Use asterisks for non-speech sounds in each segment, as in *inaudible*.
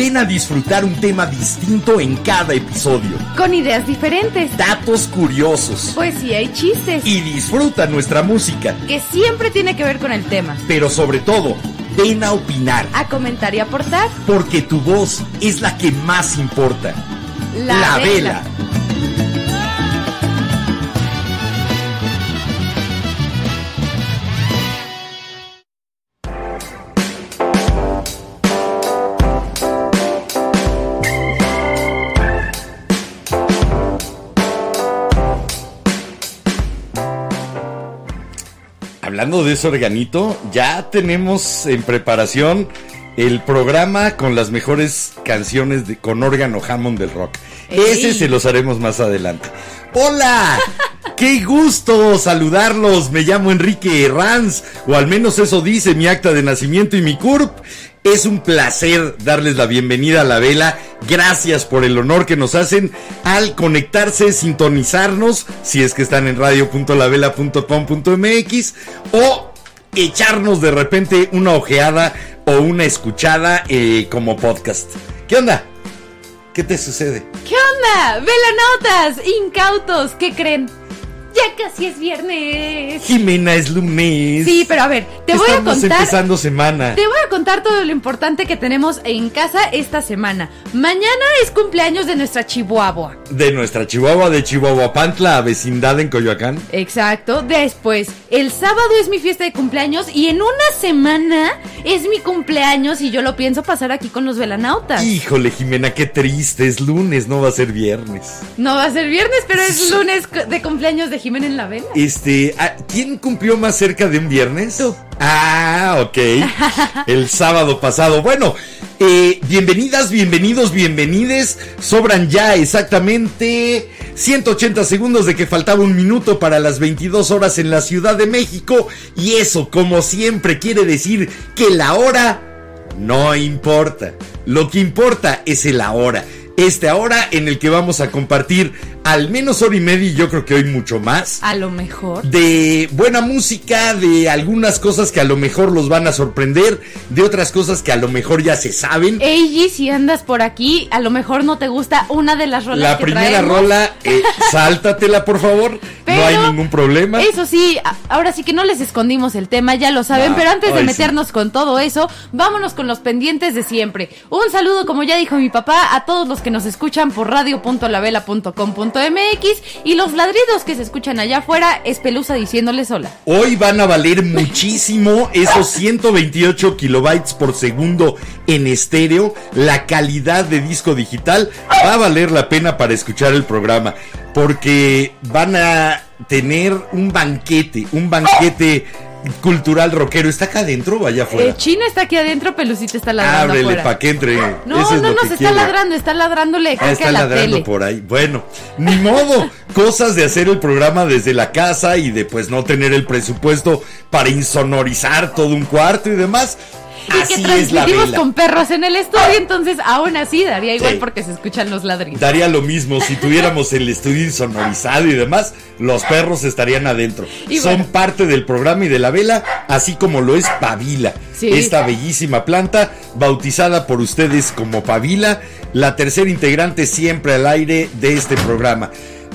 Ven a disfrutar un tema distinto en cada episodio. Con ideas diferentes, Datos curiosos. poesía y chistes. Y disfruta nuestra música. Que siempre tiene que ver con el tema. Pero sobre todo, ven a opinar. A comentar y aportar. Porque tu voz es la que más importa. La, Vela. Hablando de ese organito, ya tenemos en preparación el programa con las mejores canciones de, con órgano Hammond del rock. Ey. Ese se los haremos más adelante. ¡Hola! *laughs* ¡Qué gusto saludarlos! Me llamo Enrique Herranz, o al menos eso dice mi acta de nacimiento y mi CURP. Es un placer darles la bienvenida a la vela. Gracias por el honor que nos hacen al conectarse, sintonizarnos, si es que están en radio.lavela.com.mx o echarnos de repente una ojeada o una escuchada eh, como podcast. ¿Qué onda? ¿Qué te sucede? ¿Qué onda? Velanautas, incautos, ¿qué creen? Ya casi es viernes. Jimena es lunes. Sí, pero a ver, te voy a Estamos contar. empezando semana. Te voy a contar todo lo importante que tenemos en casa esta semana. Mañana es cumpleaños de nuestra Chihuahua. De nuestra Chihuahua, de Chihuahua Pantla, vecindad en Coyoacán. Exacto. Después, el sábado es mi fiesta de cumpleaños y en una semana es mi cumpleaños y yo lo pienso pasar aquí con los velanautas. Híjole, Jimena, qué triste. Es lunes, no va a ser viernes. No va a ser viernes, pero es lunes de cumpleaños de Jiménez en la vela. Este, ah, ¿quién cumplió más cerca de un viernes? Tú. Ah, ok. *laughs* El sábado pasado. Bueno, eh, bienvenidas, bienvenidos, bienvenides. Sobran ya exactamente 180 segundos de que faltaba un minuto para las 22 horas en la Ciudad de México. Y eso, como siempre, quiere decir que la hora no importa. Lo que importa es el ahora. Este ahora en el que vamos a compartir al menos hora y media y yo creo que hoy mucho más A lo mejor. de buena música, de algunas cosas que a lo mejor los van a sorprender, de otras cosas que a lo mejor ya se saben. Eiji, si andas por aquí, a lo mejor no te gusta una de las rolas La que primera traemos. rola, eh, *laughs* sáltatela por favor, no hay ningún problema. Eso sí, ahora sí que no les escondimos el tema, ya lo saben, pero antes de sí. meternos con todo eso, vámonos con los pendientes de siempre. Un saludo, como ya dijo mi papá, a todos los que nos escuchan por radio.lavela.com.mx y los ladridos que se escuchan allá afuera es Pelusa diciéndoles hola. Hoy van a valer muchísimo esos 128 kilobytes por segundo en estéreo. La calidad de disco digital va a valer la pena para escuchar el programa. Porque van a tener un banquete, un banquete cultural rockero. ¿Está acá adentro o allá afuera? Eh, China está aquí adentro, Pelucita está ladrando Ábrele para que entre. No, Eso no lo nos que está ladrando, está ladrándole Ah, está a la ladrando tele. por ahí. Bueno, ni modo. Cosas de hacer el programa desde la casa y de pues no tener el presupuesto para insonorizar todo un cuarto y demás. Y Así que transmitimos con perros en el estudio, entonces aún así daría igual Sí. porque se escuchan los ladridos. Daría lo mismo si tuviéramos el estudio insonorizado y demás, los perros estarían adentro. Y Son bueno. parte del programa y de la vela, así como lo es Pavila. Sí. Esta bellísima planta, bautizada por ustedes como Pavila, la tercera integrante siempre al aire de este programa.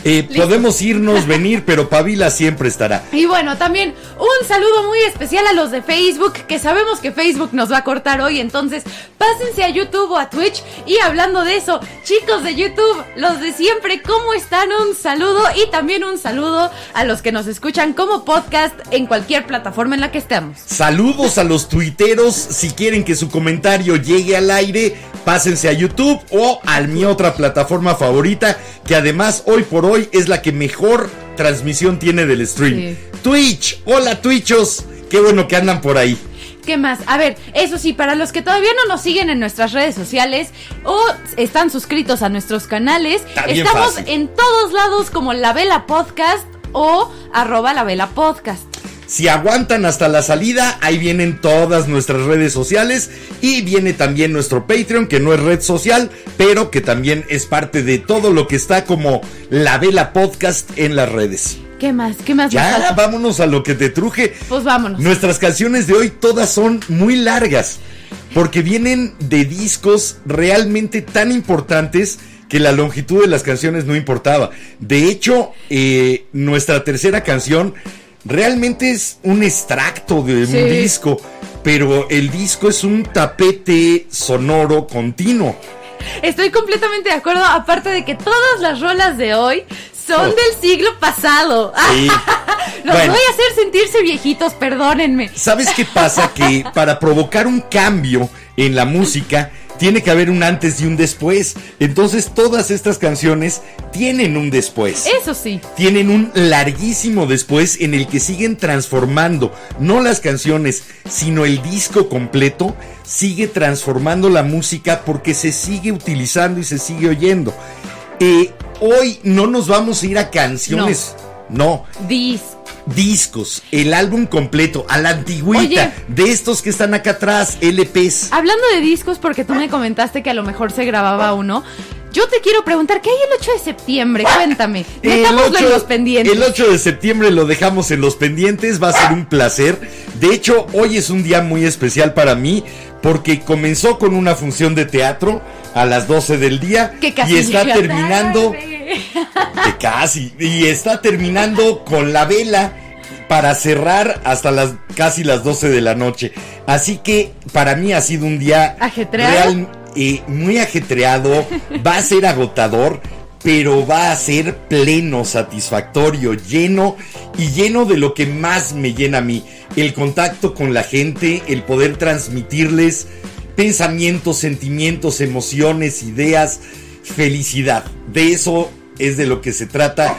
Eh, podemos irnos, venir, pero Pavila siempre estará. Y bueno, también un saludo muy especial a los de Facebook, que sabemos que Facebook nos va a cortar hoy, entonces pásense a YouTube o a Twitch. Y hablando de eso, chicos de YouTube, los de siempre, ¿cómo están? Un saludo y también un saludo a los que nos escuchan como podcast en cualquier plataforma en la que estemos. Saludos a los tuiteros. Si quieren que su comentario llegue al aire, pásense a YouTube o a mi otra plataforma favorita, que además hoy por hoy es la que mejor transmisión tiene del stream. Sí. Twitch. Hola Twitchos. Qué bueno que andan por ahí. ¿Qué más? A ver, eso sí, para los que todavía no nos siguen en nuestras redes sociales o están suscritos a nuestros canales, estamos fácil. en todos lados como La Vela Podcast o arroba La Vela Podcast. Si aguantan hasta la salida, ahí vienen todas nuestras redes sociales y viene también nuestro Patreon, que no es red social, pero que también es parte de todo lo que está como La Vela Podcast en las redes. ¿Qué más? ¿Qué más? Ya, vámonos a lo que te truje. Pues vámonos. Nuestras canciones de hoy todas son muy largas, porque vienen de discos realmente tan importantes que la longitud de las canciones no importaba. De hecho, eh, nuestra tercera canción realmente es un extracto de Sí. un disco, pero el disco es un tapete sonoro continuo. Estoy completamente de acuerdo, aparte de que todas las rolas de hoy son Oh. del siglo pasado. Sí. *laughs* Los Bueno. voy a hacer sentirse viejitos, perdónenme. ¿Sabes qué pasa? Que *laughs* para provocar un cambio en la música tiene que haber un antes y un después. Entonces todas estas canciones tienen un después. Eso sí. Tienen un larguísimo después en el que siguen transformando, no las canciones, sino el disco completo, sigue transformando la música porque se sigue utilizando y se sigue oyendo. Eh, hoy no nos vamos a ir a canciones, no, discos, el álbum completo, a la antigüita, Oye. de estos que están acá atrás, LPs. Hablando de discos, porque tú me comentaste que a lo mejor se grababa uno. Yo te quiero preguntar, ¿qué hay el 8 de septiembre? Cuéntame. Metámoslo en los pendientes. el 8 de septiembre lo dejamos en los pendientes, va a ser un placer. De hecho, hoy es un día muy especial para mí porque comenzó con una función de teatro a las 12 del día que casi y está terminando que casi y está terminando con la vela para cerrar hasta las casi las 12 de la noche. Así que para mí ha sido un día ¿Ajetreado? real- muy ajetreado, va a ser agotador, pero va a ser pleno, satisfactorio, lleno y lleno de lo que más me llena a mí, el contacto con la gente, el poder transmitirles pensamientos, sentimientos, emociones, ideas, felicidad. De eso es de lo que se trata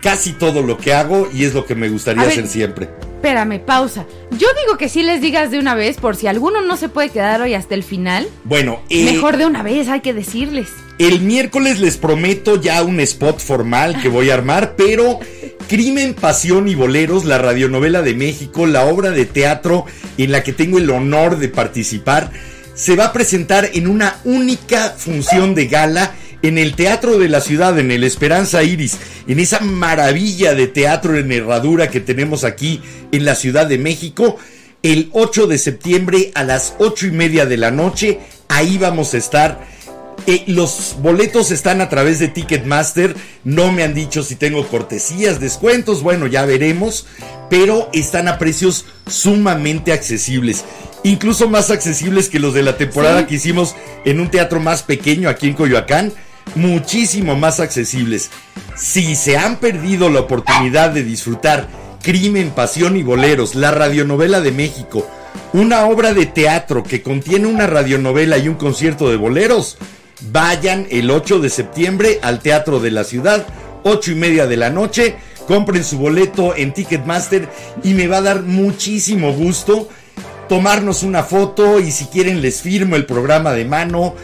casi todo lo que hago y es lo que me gustaría ver, hacer siempre. Espérame, pausa. Yo digo que sí les digas de una vez, por si alguno no se puede quedar hoy hasta el final. Bueno, eh, Mejor de una vez, hay que decirles. El miércoles les prometo ya un spot formal que voy a armar, pero Crimen, Pasión y Boleros, la radionovela de México, la obra de teatro en la que tengo el honor de participar, se va a presentar en una única función de gala en el Teatro de la Ciudad, en el Esperanza Iris, en esa maravilla de teatro en herradura que tenemos aquí en la Ciudad de México, el 8 de septiembre a las 8 y media de la noche. Ahí vamos a estar. Eh, los boletos están a través de Ticketmaster. No me han dicho si tengo cortesías, descuentos. Bueno, ya veremos. Pero están a precios sumamente accesibles. Incluso más accesibles que los de la temporada Sí. que hicimos en un teatro más pequeño aquí en Coyoacán. Muchísimo más accesibles. Si se han perdido la oportunidad de disfrutar Crimen, Pasión y Boleros, la radionovela de México, una obra de teatro que contiene una radionovela y un concierto de boleros, vayan el 8 de septiembre al Teatro de la Ciudad, 8 y media de la noche, compren su boleto en Ticketmaster y me va a dar muchísimo gusto tomarnos una foto y si quieren les firmo el programa de mano,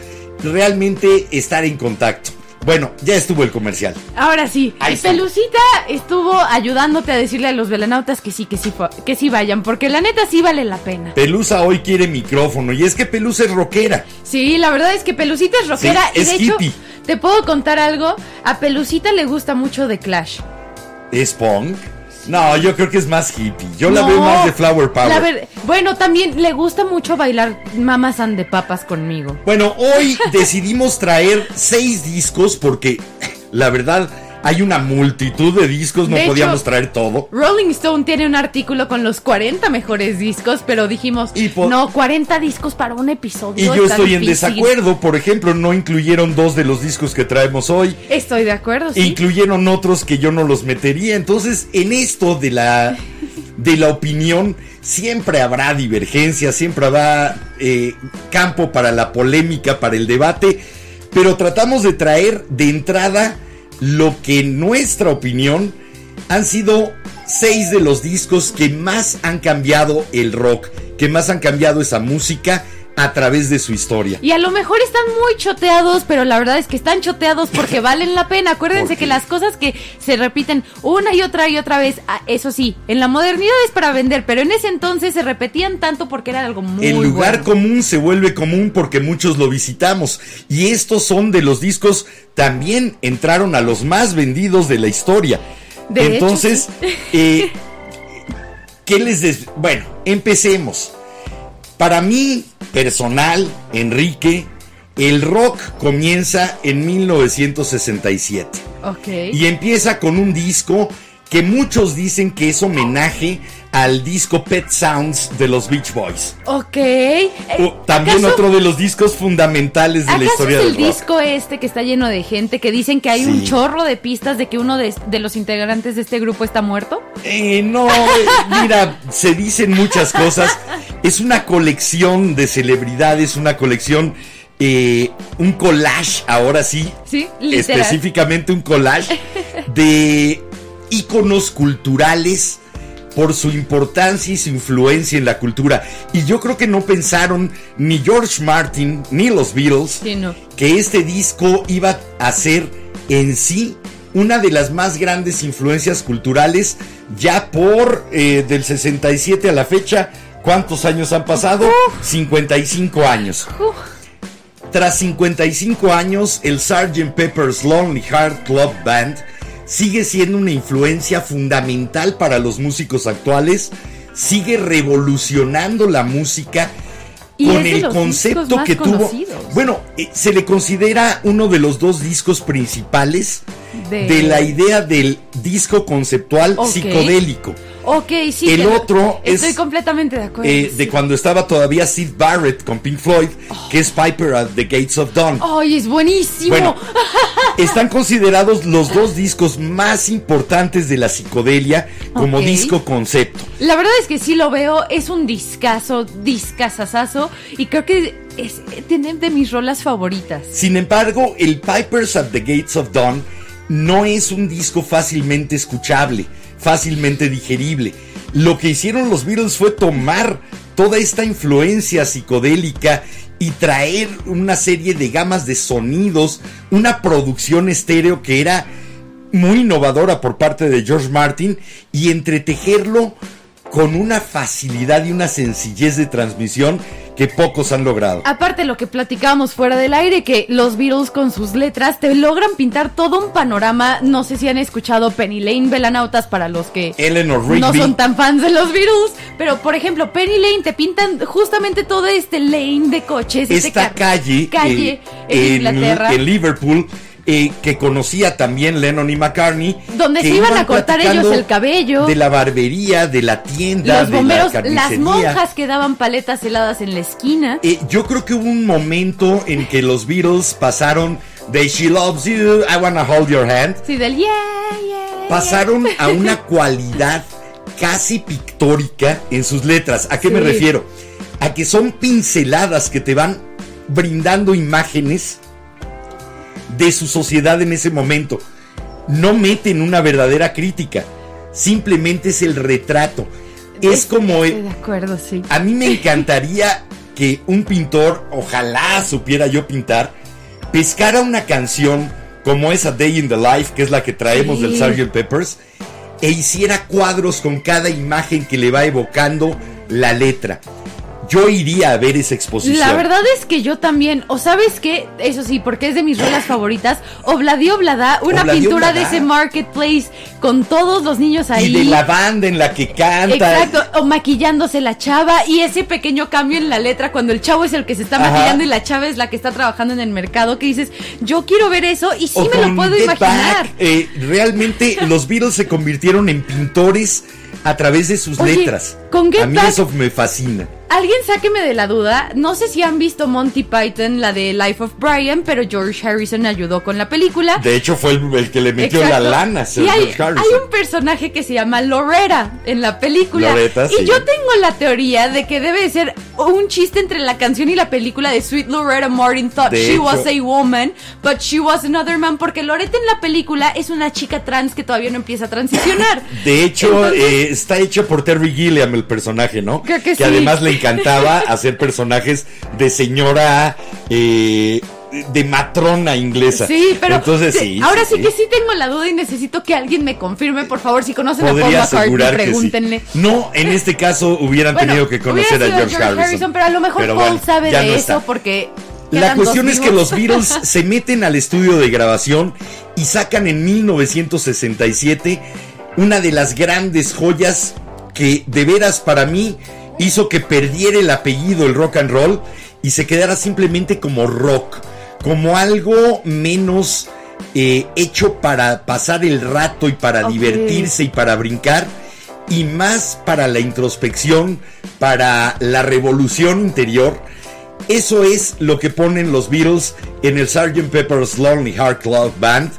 realmente estar en contacto. Bueno, ya estuvo el comercial. Ahora sí, Ahí. Pelucita estuvo ayudándote a decirle a los velanautas que sí, que sí, que sí vayan, porque la neta sí vale la pena. Pelusa hoy quiere micrófono y es que Pelusa es rockera. Sí, la verdad es que Pelucita es rockera Sí, y es de hecho, te puedo contar algo, a Pelucita le gusta mucho de Clash. ¿Es punk? No, yo creo que es más hippie. Yo la veo más de Flower Power. la ver- bueno, también le gusta mucho bailar Mamas and de Papas conmigo. Bueno, hoy *laughs* decidimos traer seis discos porque la verdad hay una multitud de discos, no De podíamos hecho, traer todo. Rolling Stone tiene un artículo con los 40 mejores discos, pero dijimos, Y no, 40 discos para un episodio. Y yo estoy en difícil". desacuerdo, por ejemplo, no incluyeron dos de los discos que traemos hoy. Estoy de acuerdo, sí. incluyeron otros que yo no los metería. Entonces, en esto de la de la opinión siempre habrá divergencia, siempre habrá eh, campo para la polémica, para el debate, pero tratamos de traer de entrada lo que en nuestra opinión han sido seis de los discos que más han cambiado el rock, que más han cambiado esa música a través de su historia. Y a lo mejor están muy choteados, pero la verdad es que están choteados porque *laughs* valen la pena. Acuérdense que las cosas que se repiten una y otra y otra vez, ah, eso sí, en la modernidad es para vender, pero en ese entonces se repetían tanto porque era algo muy El lugar bueno. común se vuelve común porque muchos lo visitamos. Y estos son de los discos también entraron a los más vendidos de la historia. De hecho, Entonces, eh, *laughs* ¿qué les des- Bueno, empecemos. Para mí, personal, Enrique, el rock comienza en 1967 Ok. y empieza con un disco que muchos dicen que es homenaje al disco Pet Sounds de los Beach Boys. Ok. Eh, también ¿acaso- otro de los discos fundamentales de la ¿Acaso historia es del el rock. disco este que está lleno de gente que dicen que hay un chorro de pistas de que uno de, de los integrantes de este grupo está muerto? Eh, no, eh, mira, se dicen muchas cosas. Es una colección de celebridades, una colección, eh, un collage, ahora sí, Sí, específicamente un collage de íconos culturales por su importancia y su influencia en la cultura. Y yo creo que no pensaron ni George Martin ni los Beatles Sí, no. que este disco iba a ser en sí una de las más grandes influencias culturales ya por eh, del 67 a la fecha. ¿Cuántos años han pasado? 55 años. Tras 55 años, el Sgt. Pepper's Lonely Heart Club Band sigue siendo una influencia fundamental para los músicos actuales, sigue revolucionando la música Y con el concepto que tuvo. conocidos. Bueno, eh, se le considera uno de los dos discos principales De- de, la idea del disco conceptual psicodélico. Ok, sí. El otro es, Estoy completamente de acuerdo. Eh, de cuando estaba todavía Sid Barrett con Pink Floyd, que es Piper at the Gates of Dawn. ¡Ay, es buenísimo! Bueno, *laughs* están considerados los dos discos más importantes de la psicodelia como disco concepto. La verdad es que sí lo veo, es un discazo, discazazazo, y creo que es, tiene de mis rolas favoritas. Sin embargo, el Pipers at the Gates of Dawn no es un disco fácilmente escuchable, fácilmente digerible. Lo que hicieron los Beatles fue tomar toda esta influencia psicodélica y traer una serie de gamas de sonidos, una producción estéreo que era muy innovadora por parte de George Martin y entretejerlo con una facilidad y una sencillez de transmisión que pocos han logrado. Aparte lo que platicábamos fuera del aire, que los Beatles con sus letras te logran pintar todo un panorama. No sé si han escuchado Penny Lane, Velanautas, para los que Eleanor no son tan fans de los Beatles. Pero, por ejemplo, Penny Lane te pintan justamente todo este lane de coches. este esta calle, calle eh, en Inglaterra. en Liverpool eh, que conocía también Lennon y McCartney Donde se iban a cortar ellos el cabello. de la barbería de la tienda los de bomberos, la las monjas que daban paletas heladas en la esquina. Eh, yo creo que hubo un momento en que los Beatles pasaron de She Loves You, I Wanna Hold Your Hand Sí, del yeah, yeah. pasaron a una *laughs* cualidad casi pictórica en sus letras. ¿A qué me refiero? A que son pinceladas que te van brindando imágenes de su sociedad en ese momento. No meten una verdadera crítica, simplemente es el retrato. Es como... Estoy de acuerdo, sí. A mí me *laughs* encantaría que un pintor, ojalá supiera yo pintar, pescara una canción como esa Day in the Life, que es la que traemos Sí. del Sgt. Peppers, e hiciera cuadros con cada imagen que le va evocando la letra. Yo iría a ver esa exposición. La verdad es que yo también, o sabes qué, eso sí, porque es de mis rolas favoritas, Obladi Oblada, una pintura Oblada. de ese marketplace con todos los niños ahí. Y de la banda en la que canta. Exacto, o maquillándose la chava y ese pequeño cambio en la letra cuando el chavo es el que se está Ajá. maquillando y la chava es la que está trabajando en el mercado, que dices, yo quiero ver eso y sí O me lo puedo imaginar. Back, eh, realmente *laughs* los Beatles se convirtieron en pintores a través de sus Oye, letras. con Get a mí Back- eso me fascina. Alguien sáqueme de la duda. No sé si han visto Monty Python, la de Life of Brian, pero George Harrison ayudó con la película. De hecho, fue el, el que le metió Exacto. la lana. Y hay, un personaje que se llama Loretta en la película. Loretta, y sí. yo tengo la teoría de que debe de ser un chiste entre la canción y la película de Sweet Loretta Martin thought De she hecho. was a woman, but she was another man. Porque Loretta en la película es una chica trans que todavía no empieza a transicionar. *laughs* De hecho, Entonces- eh, está hecho por Terry Gilliam el personaje, ¿no? Creo que sí. además le encantaba hacer personajes de señora, eh, de matrona inglesa. Sí, pero Entonces sí, ahora sí, que sí tengo la duda y necesito que alguien me confirme, por favor, si conocen a Paul McCartney, sí. pregúntenle. No, en este caso hubieran Bueno, tenido que conocer a George, Harrison. pero a lo mejor Paul bueno, sabe de no eso está. porque La cuestión es que los Beatles *laughs* se meten al estudio de grabación y sacan en 1967 una de las grandes joyas que de veras para mí hizo que perdiera el apellido el rock and roll y se quedara simplemente como rock, como algo menos eh, hecho para pasar el rato y para divertirse y para brincar y más para la introspección, para la revolución interior. Eso es lo que ponen los Beatles en el Sgt. Pepper's Lonely Heart Club Band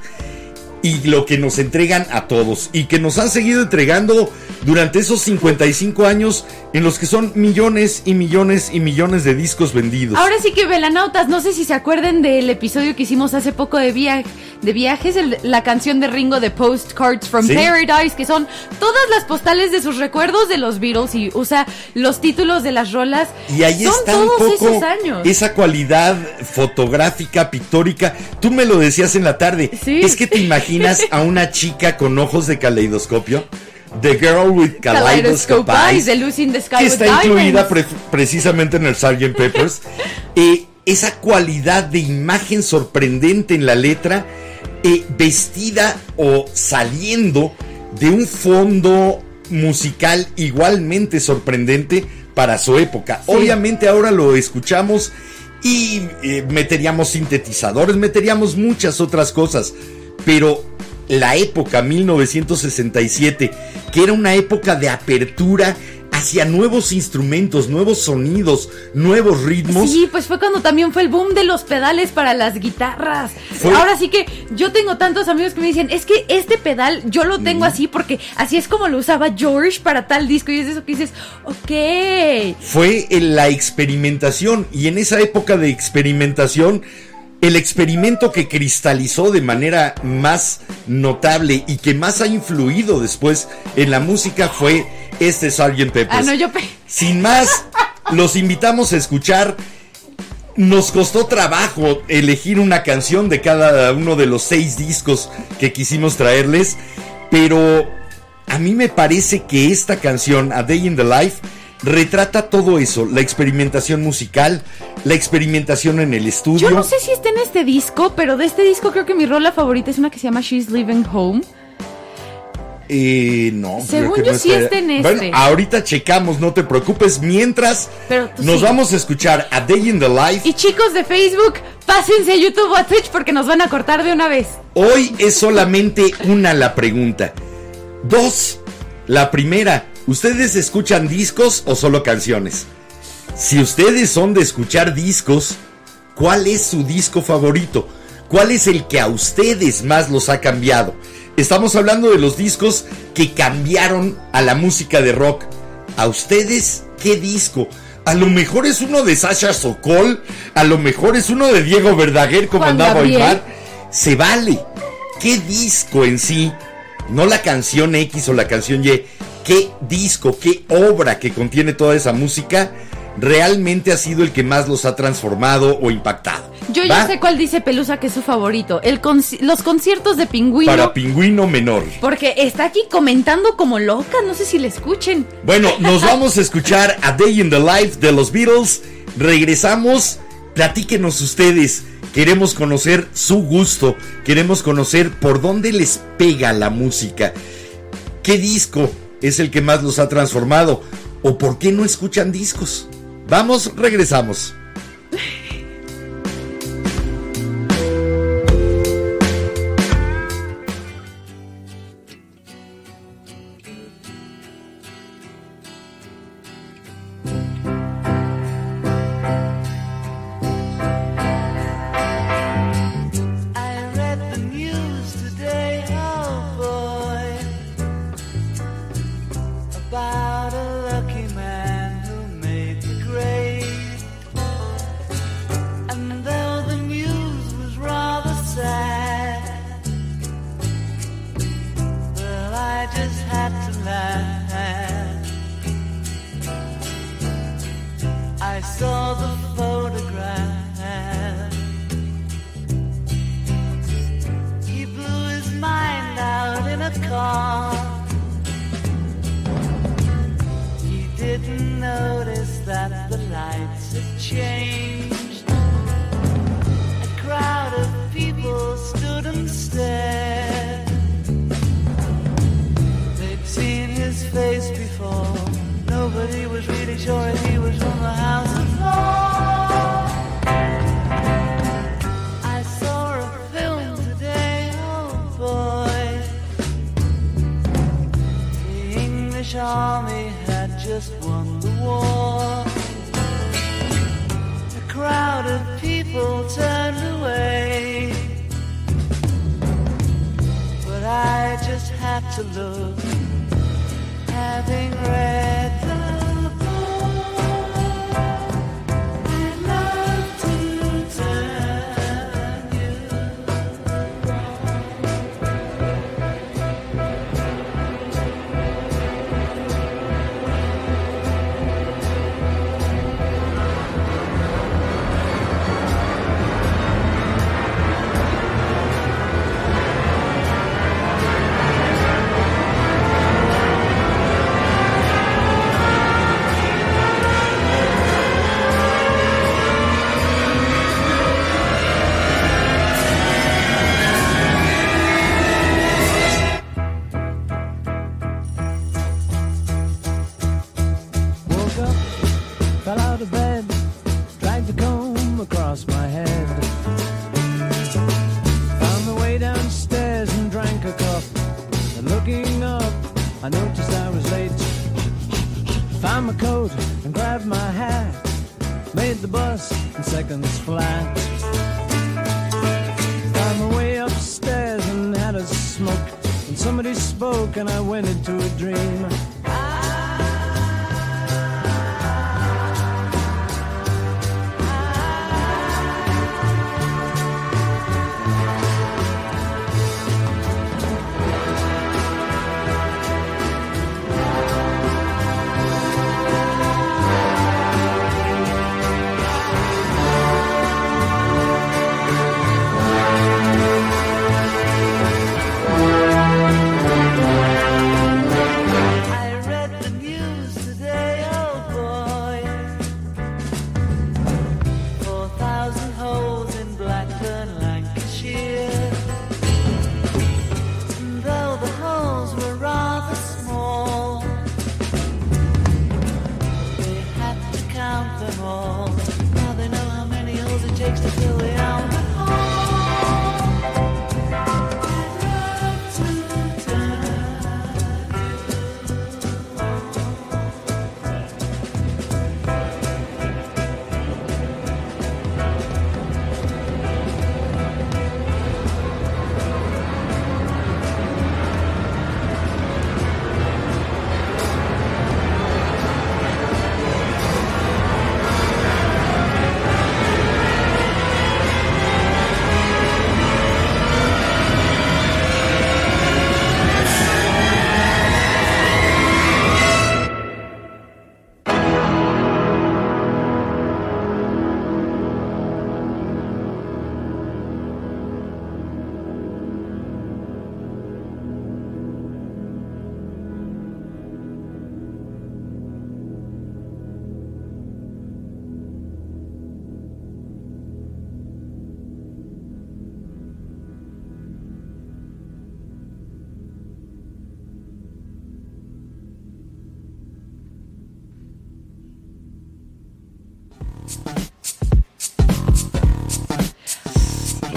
y lo que nos entregan a todos y que nos han seguido entregando durante esos 55 años en los que son millones y millones y millones de discos vendidos. Ahora sí que velanautas, no sé si se acuerden del episodio que hicimos hace poco de, via- de viajes, el- la canción de Ringo de Postcards from Sí. Paradise, que son todas las postales de sus recuerdos de los Beatles y usa los títulos de las rolas. Y ahí son está un todos poco esos años. esa cualidad fotográfica, pictórica. Tú me lo decías en la tarde. Sí. Es que te imaginas a una chica con ojos de caleidoscopio. The Girl with Kaleidoscope Eyes, de Lucy in the Sky que with está incluida pre- precisamente en el Sgt. Peppers. *laughs* Eh, esa cualidad de imagen sorprendente en la letra, eh, vestida o saliendo de un fondo musical igualmente sorprendente para su época. Sí. Obviamente ahora lo escuchamos y eh, meteríamos sintetizadores, meteríamos muchas otras cosas, pero la época 1967, que era una época de apertura hacia nuevos instrumentos, nuevos sonidos, nuevos ritmos. Sí, pues fue cuando también fue el boom de los pedales para las guitarras. Fue- Ahora sí que yo tengo tantos amigos que me dicen, es que este pedal yo lo tengo así porque así es como lo usaba George para tal disco y es eso que dices, ok. fue en la experimentación y en esa época de experimentación el experimento que cristalizó de manera más notable y que más ha influido después en la música fue este Sgt. Peppers. Ah, no, yo... pe- Sin más, los invitamos a escuchar. Nos costó trabajo elegir una canción de cada uno de los seis discos que quisimos traerles, pero a mí me parece que esta canción, A Day in the Life, retrata todo eso, la experimentación musical, la experimentación en el estudio. Yo no sé si está en este disco, pero de este disco creo que mi rola favorita es una que se llama She's Living Home. Eh, no. Según creo que yo no sí está en este. Bueno, ahorita checamos, no te preocupes. Mientras nos sí. vamos a escuchar A Day in the Life. Y chicos de Facebook, pásense a YouTube o a Twitch porque nos van a cortar de una vez. Hoy es solamente una la pregunta. Dos, la primera, ¿ustedes escuchan discos o solo canciones? Si ustedes son de escuchar discos, ¿cuál es su disco favorito? ¿Cuál es el que a ustedes más los ha cambiado? Estamos hablando de los discos que cambiaron a la música de rock. ¿A ustedes qué disco? A lo mejor es uno de Sasha Sokol, a lo mejor es uno de Diego Verdaguer como Juan andaba. Oymar. Se vale. ¿Qué disco en sí? No la canción X o la canción Y. ¿Qué disco, qué obra que contiene toda esa música realmente ha sido el que más los ha transformado o impactado? Yo ¿Va? ya sé cuál dice Pelusa que es su favorito. El conci- los conciertos de Pingüino. Para Pingüino Menor. Porque está aquí comentando como loca, no sé si le escuchen. Bueno, *laughs* nos vamos a escuchar A Day in the Life de los Beatles. Regresamos. Platíquenos ustedes. Queremos conocer su gusto. Queremos conocer por dónde les pega la música. ¿Qué disco es el que más los ha transformado? ¿O por qué no escuchan discos? Vamos, regresamos. *laughs*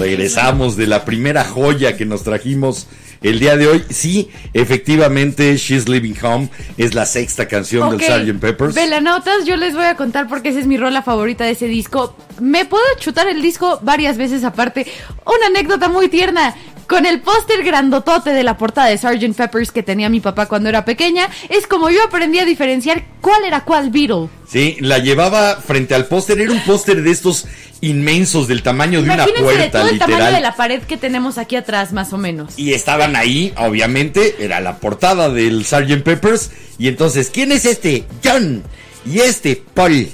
Regresamos de la primera joya que nos trajimos el día de hoy. Sí, efectivamente, She's Living Home es la sexta canción Ok, del Sgt. Peppers. Velanotas, yo les voy a contar porque esa es mi rola favorita de ese disco. Me puedo chutar el disco varias veces aparte. Una anécdota muy tierna. Con el póster grandotote de la portada de Sgt. Peppers que tenía mi papá cuando era pequeña, es como yo aprendí a diferenciar cuál era cuál Beatle. Sí, la llevaba frente al póster. Era un póster de estos inmensos del tamaño de una Imagínense de puerta, todo el tamaño de la pared que tenemos aquí atrás, más o menos. Y estaban ahí, obviamente, era la portada del Sgt. Peppers. Y entonces, ¿quién es este? John. Y este, Paul.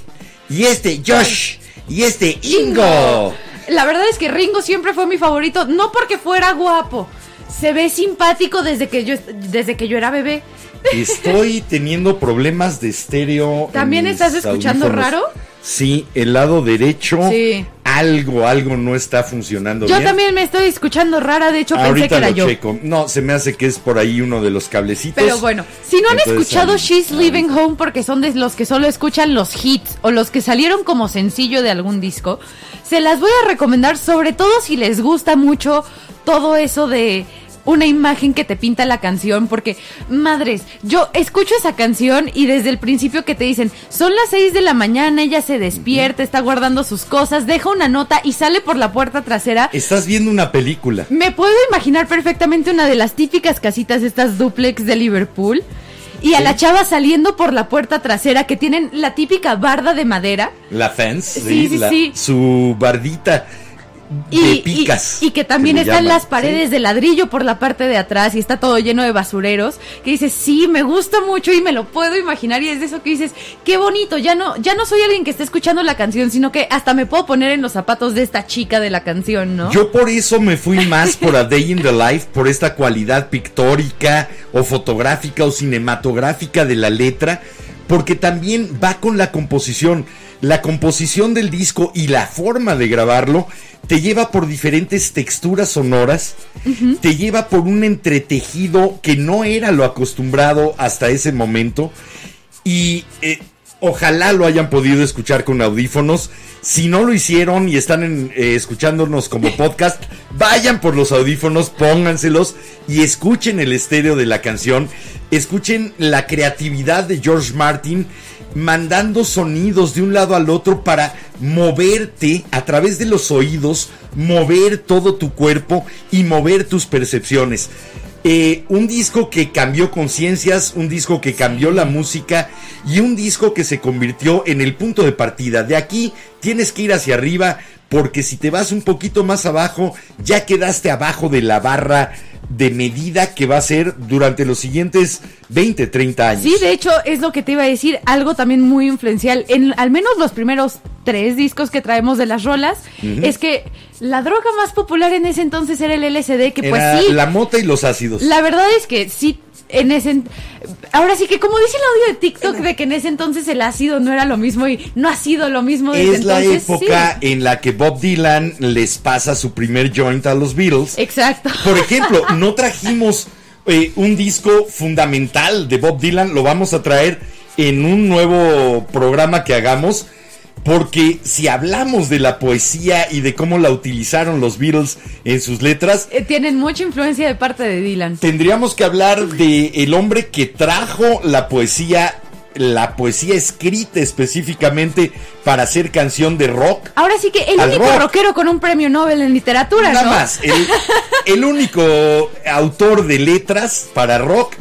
Y este, Josh. Y este, Ingo. La verdad es que Ringo siempre fue mi favorito, no porque fuera guapo, Se ve simpático desde que yo desde que yo era bebé. Estoy teniendo problemas de estéreo. ¿También estás escuchando audífonos. raro? Sí, el lado derecho. Sí. Algo, algo no está funcionando Yo bien. también me estoy escuchando rara, de hecho pensé que era yo. checo. No, se me hace que es por ahí uno de los cablecitos. Pero bueno, si no han Entonces, escuchado She's ahí. Living Home porque son de los que solo escuchan los hits o los que salieron como sencillo de algún disco, se las voy a recomendar sobre todo si les gusta mucho todo eso de una imagen que te pinta la canción porque madres, yo escucho esa canción y desde el principio que te dicen, son las 6 de la mañana, ella se despierta, está guardando sus cosas, deja una nota y sale por la puerta trasera. Estás viendo una película. Me puedo imaginar perfectamente una de las típicas casitas estas duplex de Liverpool. Y a la chava saliendo por la puerta trasera que tienen la típica barda de madera. La fence, Sí, sí, la- sí. su bardita Y, de y- picas. y que también están llaman, las paredes ¿sí? de ladrillo por la parte de atrás y está todo lleno de basureros. Que dices, sí, me gusta mucho y me lo puedo imaginar. Y es de eso que dices, qué bonito. Ya no, ya no soy alguien que esté escuchando la canción, sino que hasta me puedo poner en los zapatos de esta chica de la canción, ¿no? Yo por eso me fui más por A Day in the Life, por esta cualidad pictórica o fotográfica o cinematográfica de la letra, porque también va con la composición. La composición del disco y la forma de grabarlo te lleva por diferentes texturas sonoras, te lleva por un entretejido que no era lo acostumbrado hasta ese momento y eh, ojalá lo hayan podido escuchar con audífonos. Si no lo hicieron y están en, eh, escuchándonos como *laughs* podcast, vayan por los audífonos, pónganselos y escuchen el estéreo de la canción. Escuchen la creatividad de George Martin mandando sonidos de un lado al otro para moverte a través de los oídos, mover todo tu cuerpo y mover tus percepciones. Eh, un disco que cambió conciencias, un disco que cambió la música y un disco que se convirtió en el punto de partida. De aquí tienes que ir hacia arriba porque si te vas un poquito más abajo ya quedaste abajo de la barra de medida que va a ser durante los siguientes 20, 30 años. Sí, de hecho, es lo que te iba a decir, algo también muy influencial. En al menos los primeros tres discos que traemos de las rolas, es que la droga más popular en ese entonces era el LSD, que pues sí, la mota y los ácidos. la verdad es que sí, en ese... Ahora sí que como dice el audio de TikTok de que en ese entonces el ácido no era lo mismo y no ha sido lo mismo desde es la entonces. época sí. en la que Bob Dylan les pasa su primer joint a los Beatles. Exacto. Por ejemplo, *laughs* no trajimos eh, un disco fundamental de Bob Dylan, lo vamos a traer en un nuevo programa que hagamos, porque si hablamos de la poesía y de cómo la utilizaron los Beatles en sus letras, Eh, Tienen mucha influencia de parte de Dylan. tendríamos que hablar de el hombre que trajo la poesía, la poesía escrita específicamente para hacer canción de rock. Ahora sí que el único rock. rockero con un premio Nobel en literatura, Nada ¿no? más, el, el único autor de letras para rock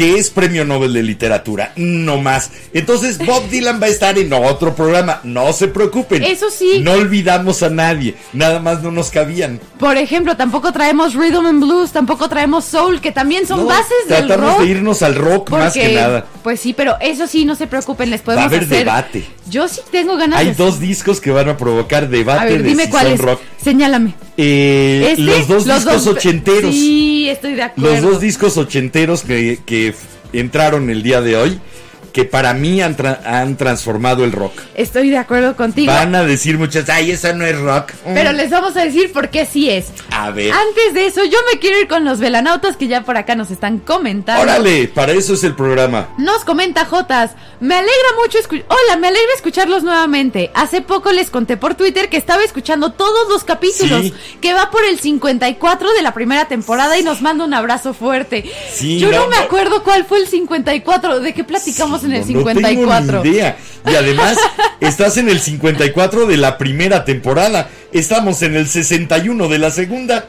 que es premio Nobel de literatura, no más. Entonces Bob *laughs* Dylan va a estar en otro programa, no se preocupen. Eso sí. No olvidamos a nadie, nada más no nos cabían. Por ejemplo, tampoco traemos rhythm and blues, tampoco traemos soul, que también son No, bases del tratamos rock. de irnos al rock más que nada. Pues sí, pero eso sí, no se preocupen, les Va a podemos haber hacer. debate. Yo sí tengo ganas Hay de. dos discos que van a provocar debate A ver, de dime si cuál son es. rock. Señálame. Eh, ¿Este? los dos discos ochenteros. Sí, estoy de acuerdo. Los dos discos ochenteros que, que entraron el día de hoy, que para mí han, tra- han transformado el rock. Estoy de acuerdo contigo. Van a decir muchas, ay, esa no es rock. Pero les vamos a decir por qué sí es. A ver. Antes de eso, yo me quiero ir con los velanautas que ya por acá nos están comentando. Órale, para eso es el programa. Nos comenta Jotas, me alegra mucho escuchar. Hola, me alegra escucharlos nuevamente. Hace poco les conté por Twitter que estaba escuchando todos los capítulos, Sí. que va por el 54 de la primera temporada y nos manda un abrazo fuerte. Sí, Yo no, no, me acuerdo cuál fue el 54, de qué platicamos en el No, 54. No tengo ni idea. Y además, *laughs* estás en el 54 de la primera temporada. Estamos en el 61 de la segunda.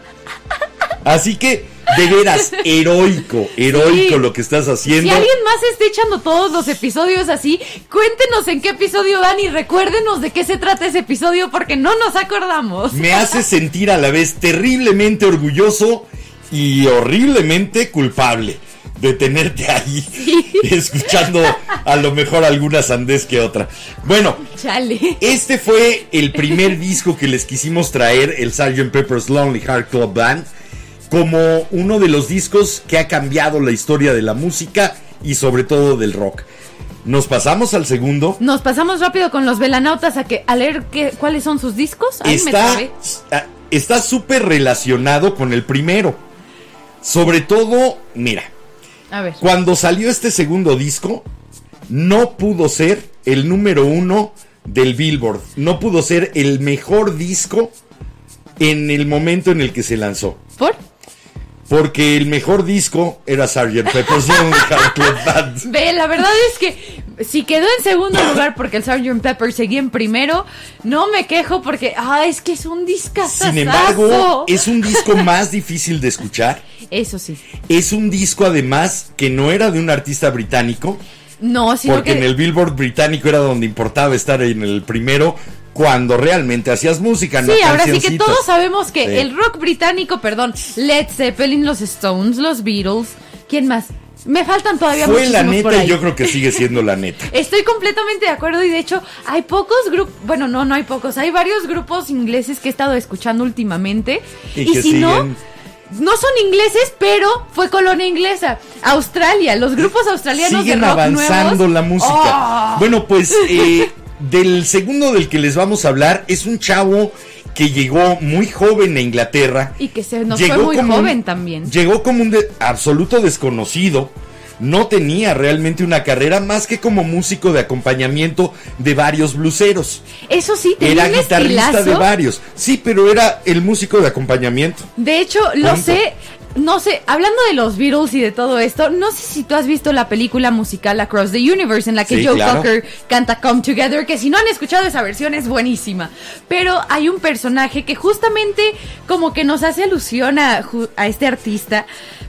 Así que, de veras, heroico, heroico Sí. lo que estás Si haciendo. alguien más está echando todos los episodios así, cuéntenos en qué episodio van y recuérdenos de qué se trata ese episodio porque no nos acordamos. Me hace sentir a la vez terriblemente orgulloso y horriblemente culpable de tenerte ahí *laughs* escuchando a lo mejor alguna sandez que otra. Bueno, Chale. este fue el primer disco que les quisimos traer, el Sgt. Pepper's Lonely Heart Club Band. como uno de los discos que ha cambiado la historia de la música y sobre todo del rock. Nos pasamos al segundo. Nos pasamos rápido con los velanautas a que a leer qué, cuáles son sus discos. Está está súper relacionado con el primero. Sobre todo, mira, A ver. cuando salió este segundo disco, no pudo ser el número uno del Billboard. No pudo ser el mejor disco en el momento en el que se lanzó. ¿Por? Porque el mejor disco era Sgt. Pepper's Lonely Hearts Club Band. Ve, la verdad es que si quedó en segundo lugar porque el Sgt. Pepper seguía en primero, no me quejo porque, ah, es que es un discazazazo. Sin embargo, es un disco más difícil de escuchar. Eso sí. Es un disco además que no era de un artista británico, No, sino porque que... en el Billboard británico era donde importaba estar en el primero cuando realmente hacías música, no Sí, ahora sí que todos sabemos que Sí. el rock británico, perdón, Led Zeppelin, los Stones, los Beatles, ¿quién más? Me faltan todavía Fue la por neta y yo creo que sigue *laughs* siendo la neta. Estoy completamente de acuerdo y de hecho hay pocos grupos, bueno, no, no hay pocos, hay varios grupos ingleses que he estado escuchando últimamente Y y, que si no, no son ingleses, pero fue colonia inglesa. Australia, los grupos australianos Siguen de rock avanzando nuevos. la música. ¡Oh! Bueno, pues eh, *laughs* del segundo del que les vamos a hablar es un chavo que llegó muy joven a Inglaterra. Y que se nos Llegó fue muy como un- joven también. Llegó como un de- absoluto desconocido. No tenía realmente una carrera más que como músico de acompañamiento de varios bluseros. Eso sí, tenía Era un guitarrista estilazo. de varios. Sí, pero era el músico de acompañamiento. De hecho, lo Punto. sé, no sé, hablando de los Beatles y de todo esto, no sé si tú has visto la película musical Across the Universe en la que Sí, Joe claro. Cocker canta Come Together, que si no han escuchado esa versión es buenísima. Pero hay un personaje que justamente como que nos hace alusión a, a este artista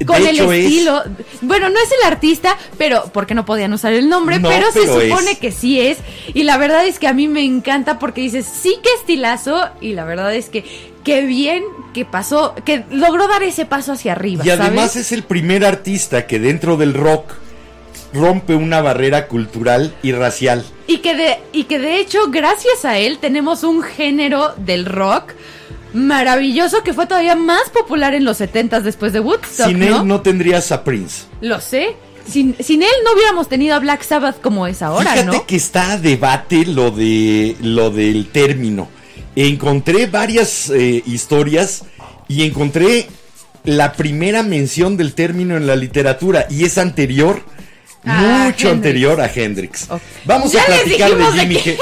con el es- estilo. Bueno, no es el artista, pero porque no podían usar el nombre, No, pero, pero se supone es. que sí es. Y la verdad es que a mí me encanta porque dices, sí que estilazo. Y la verdad es que qué bien que pasó, que logró dar ese paso hacia arriba. Y además es el primer artista que dentro del rock rompe una barrera cultural y racial. Y que, de, y que de hecho, gracias a él, tenemos un género del rock maravilloso que fue todavía más popular en los 70 después de Woodstock. Sin ¿no? él no tendrías a Prince. Lo sé. Sin, sin él no hubiéramos tenido a Black Sabbath como es ahora, Fíjate ¿no? que está a debate lo de lo del término. Encontré varias eh, historias y encontré la primera mención del término en la literatura y es anterior, Ah, mucho Hendrix. anterior a Hendrix. Vamos a platicar de Hen-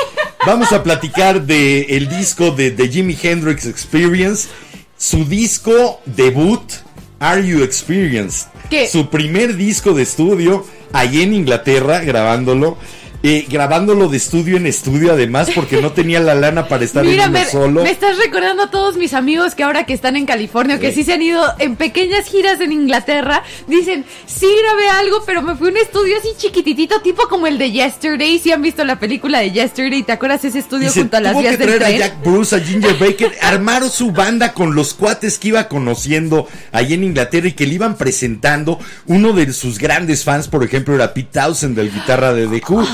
Vamos a platicar de el disco de, de Jimi Hendrix Experience, su disco debut Are You Experienced? ¿Qué? Su primer disco de estudio ahí en Inglaterra grabándolo. Eh, grabándolo de estudio en estudio además porque no tenía la lana para estar Mira, en uno me, solo. me estás recordando a todos mis amigos que ahora que están en California, que Sí. sí se han ido en pequeñas giras en Inglaterra, dicen, sí grabé algo, pero me fui a un estudio así chiquititito, tipo como el de Yesterday. Si han visto la película de Yesterday, ¿te acuerdas ese Y estudio se junto a las tuvo que vías del traer a tren? Jack Bruce, a Ginger Baker, *laughs* armaron su banda con los cuates que iba conociendo ahí en Inglaterra y que le iban presentando. Uno de sus grandes fans, por ejemplo, era Pete Townsend, del guitarra de The Who,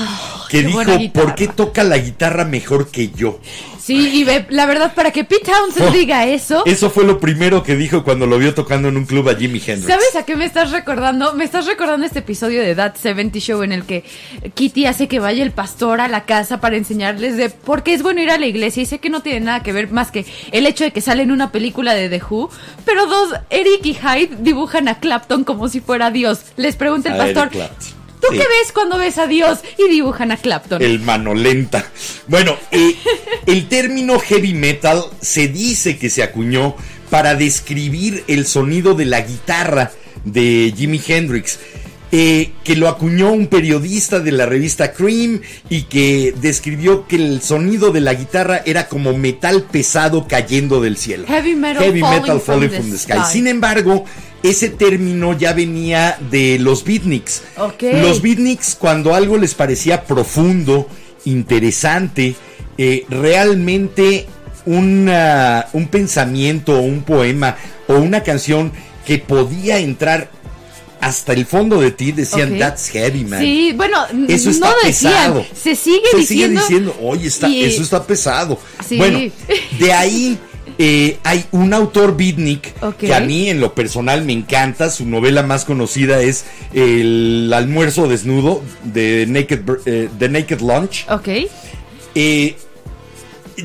que dijo. ¿por qué toca la guitarra mejor que yo? Sí, y ve, la verdad, para que Pete Townsend Oh, diga eso, Eso fue lo primero que dijo cuando lo vio tocando en un club a Jimi Hendrix. ¿Sabes a qué me estás recordando? Me estás recordando este episodio de That 70 Show en el que Kitty hace que vaya el pastor a la casa para enseñarles de por qué es bueno ir a la iglesia. Y sé que no tiene nada que ver más que el hecho de que sale en una película de The Who. Pero dos, Eric y Hyde dibujan a Clapton como si fuera Dios. Les pregunta el Eric pastor, Clapton. ¿Tú Sí. qué ves cuando ves a Dios? Y dibujan a Clapton. El mano lenta. Bueno, eh, *laughs* el término heavy metal se dice que se acuñó para describir el sonido de la guitarra de Jimi Hendrix. Eh, que lo acuñó un periodista de la revista Cream y que describió que el sonido de la guitarra era como metal pesado cayendo del cielo. Heavy metal Heavy falling metal from falling the from the sky. sky. Sin embargo, ese término ya venía de los beatniks. Los beatniks, cuando algo les parecía profundo, interesante, eh, realmente una- un pensamiento o un poema o una canción que podía entrar hasta el fondo de ti, decían, that's heavy, man. Sí, bueno, Eso está no decían, pesado. se sigue Se diciendo. sigue diciendo, oye, está, y- eso está pesado. Sí. Bueno, de ahí Eh, hay un autor beatnik que a mí en lo personal me encanta. Su novela más conocida es El almuerzo desnudo de Naked, eh, The Naked Lunch. Ok. Eh,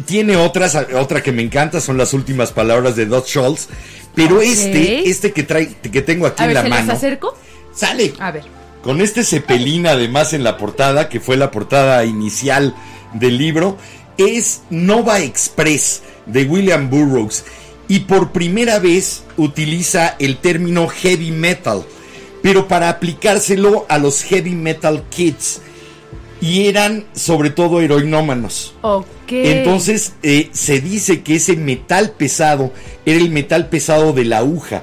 tiene otras, otra que me encanta, son las últimas palabras de Dot Schultz. Pero este, este que trae, que tengo aquí A en ver, la ¿se mano, acerco? sale A ver. con este cepelín además en la portada, que fue la portada inicial del libro, es Nova Express de William Burroughs. Y por primera vez utiliza el término heavy metal, pero para aplicárselo a los heavy metal kids. Y eran sobre todo heroinómanos. Ok. Entonces eh, se dice que ese metal pesado era el metal pesado de la aguja.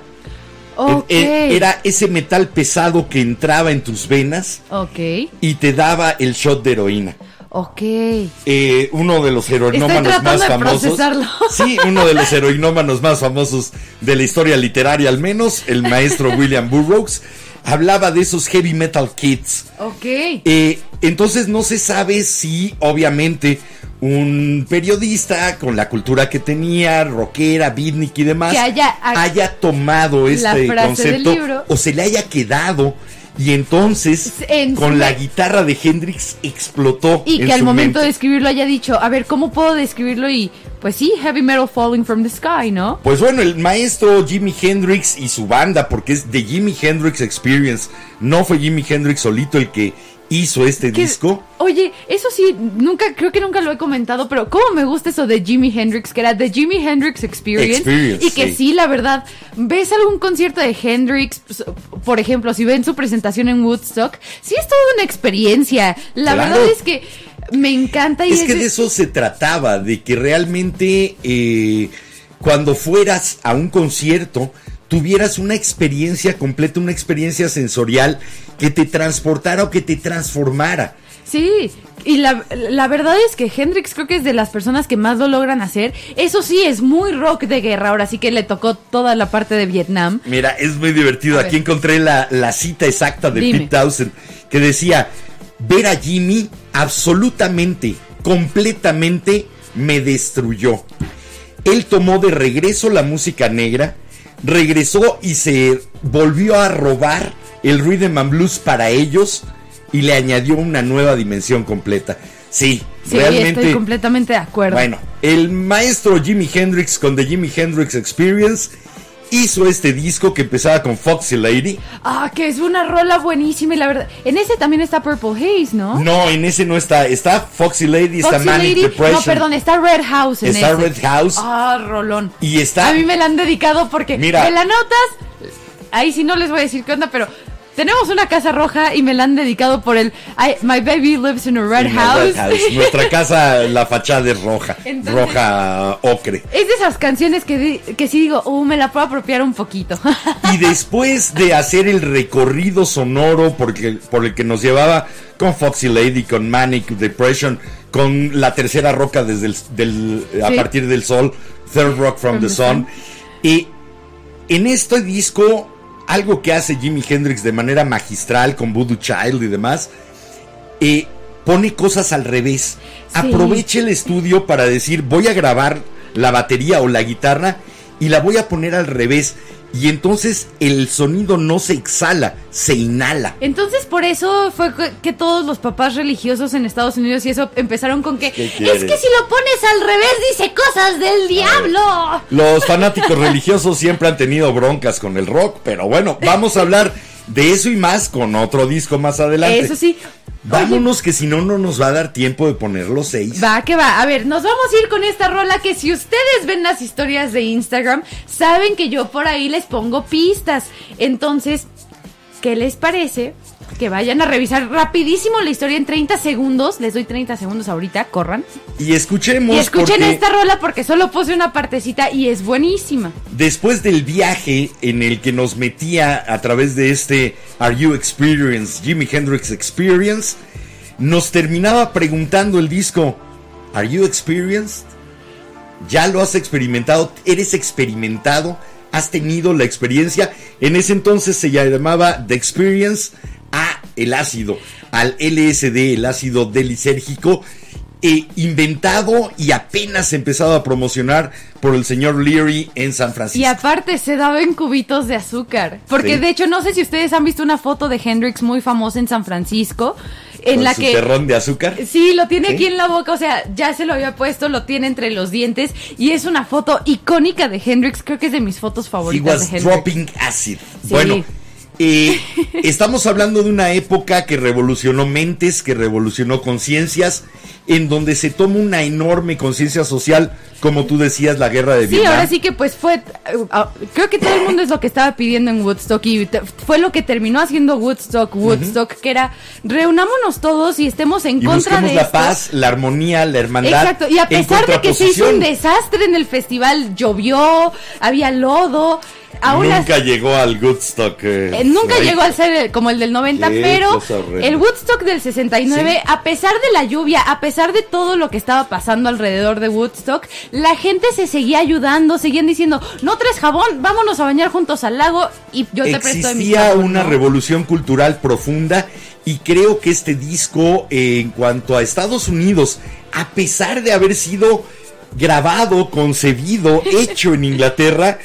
Ok. Eh, eh, Era ese metal pesado que entraba en tus venas Ok. y te daba el shot de heroína. Ok. Eh, uno de los heroinómanos más de famosos. Sí, uno de los heroinómanos más famosos de la historia literaria, al menos, el maestro *laughs* William Burroughs, hablaba de esos heavy metal kids. Ok. Eh, entonces no se sabe si, obviamente, un periodista con la cultura que tenía, rockera, beatnik y demás, Que haya- haya tomado este concepto libro. o se le haya quedado y entonces En su con la guitarra de Hendrix explotó. Y en que al su momento mente. de escribirlo haya dicho, a ver, ¿cómo puedo describirlo? Y pues sí, heavy metal falling from the sky, ¿no? Pues bueno, el maestro Jimi Hendrix y su banda, porque es de Jimi Hendrix Experience, no fue Jimi Hendrix solito el que hizo este Que- disco. Oye, eso sí, nunca, creo que nunca lo he comentado, pero cómo me gusta eso de Jimi Hendrix, que era The Jimi Hendrix Experience. Experience, y que sí. sí. la verdad, ves algún concierto de Hendrix, pues, por ejemplo, si ven su presentación en Woodstock, sí es toda una experiencia. La Claro. verdad es que me encanta y Es que de- de eso se trataba, de que realmente eh, cuando fueras a un concierto tuvieras una experiencia completa, una experiencia sensorial que te transportara o que te transformara. Sí, y la, la verdad es que Hendrix creo que es de las personas que más lo logran hacer. Eso sí, es muy rock de guerra, ahora sí que le tocó toda la parte de Vietnam. Mira, es muy divertido. A Aquí ver. encontré la, la cita exacta de Dime. Pete Townsend que decía, ver a Jimmy absolutamente, completamente me destruyó. Él tomó de regreso la música negra, regresó y se volvió a robar el rhythm and blues para ellos y le añadió una nueva dimensión completa. Sí, Sí, realmente. estoy completamente de acuerdo. Bueno, el maestro Jimi Hendrix con The Jimi Hendrix Experience hizo este disco que empezaba con Foxy Lady. Ah, que es una rola buenísima y la verdad. En ese también está Purple Haze, ¿no? No, en ese no está. Está Foxy Lady, está Foxy Manic Lady. Depression. No, perdón, está Red House en Está ese. Red House. Ah, rolón. Y está. A mí me la han dedicado porque Mira. me la notas. Ahí sí no les voy a decir qué onda, pero tenemos una casa roja y me la han dedicado por el I- My baby lives in a red house. Red House. Nuestra casa, la fachada es roja. Entonces- roja ocre. Es de esas canciones que, di- que sí digo, uh, me la puedo apropiar un poquito. *laughs* Y después de hacer el recorrido sonoro porque, por el que nos llevaba con Foxy Lady, con Manic Depression, con la tercera roca desde el, del- a partir del sol, Third Rock from, the, Sun. Y en este disco, algo que hace Jimi Hendrix de manera magistral con Voodoo Child y demás, eh, pone cosas al revés. Aprovecha el estudio para decir, voy a grabar la batería o la guitarra y la voy a poner al revés. Y entonces el sonido no se exhala, se inhala. Entonces por eso fue que- todos los papás religiosos en Estados Unidos y eso empezaron con que ¿Qué es que si lo pones al revés dice cosas del diablo. Los fanáticos religiosos siempre han tenido broncas con el rock, pero bueno, vamos a hablar de eso y más con otro disco más adelante. Eso sí. Vámonos que si no, no nos va a dar tiempo de poner los seis. Va, que va. A ver, nos vamos a ir con esta rola que si ustedes ven las historias de Instagram, saben que yo por ahí les pongo pistas. Entonces, ¿qué les parece? Que vayan a revisar rapidísimo la historia en 30 segundos. Les doy 30 segundos ahorita, corran. Y escuchemos. Y escuchen porque esta rola porque solo puse una partecita y es buenísima. Después del viaje en el que nos metía a través de este Are You Experience, Jimi Hendrix Experience, nos terminaba preguntando el disco, ¿Are You Experienced? ¿Ya lo has experimentado? ¿Eres experimentado? ¿Has tenido la experiencia? En ese entonces se llamaba The Experience a el ácido, al LSD, el ácido delisérgico. eh, inventado y apenas empezado a promocionar por el señor Leary en San Y Francisco. aparte se daba en cubitos de azúcar. Porque Sí. de hecho, no sé si ustedes han visto una foto de Hendrix muy famosa en San Francisco. En Con la su que. terrón de azúcar. Sí, lo tiene Sí. aquí en la boca, o sea, ya se lo había puesto, lo tiene entre los dientes y es una foto icónica de Hendrix, creo que es de mis fotos He favoritas was de Hendrix. dropping acid. Sí. Bueno, eh, estamos hablando de una época que revolucionó mentes, que revolucionó conciencias, en donde se toma una enorme conciencia social, como tú decías, la guerra de Sí, Vietnam. ahora sí que pues fue, uh, creo que todo el mundo es lo que estaba pidiendo en Woodstock y te- fue lo que terminó haciendo Woodstock, Woodstock, que era reunámonos todos y estemos en y contra de la esto. paz, la armonía, la hermandad. Exacto, y a pesar de que se hizo un desastre en el festival, llovió, había lodo, aún Nunca llegó al Woodstock. eh, eh, nunca llegó al ser el- como el del 90, Qué pero el Woodstock del 69, Sí. a pesar de la lluvia, a pesar de todo lo que estaba pasando alrededor de Woodstock, la gente se seguía ayudando, seguían diciendo, no traes jabón, vámonos a bañar juntos al lago y yo te presto mi Existía jabón", una ¿no? revolución cultural profunda y creo que este disco eh, en cuanto a Estados Unidos, a pesar de haber sido grabado, concebido, *laughs* hecho en Inglaterra,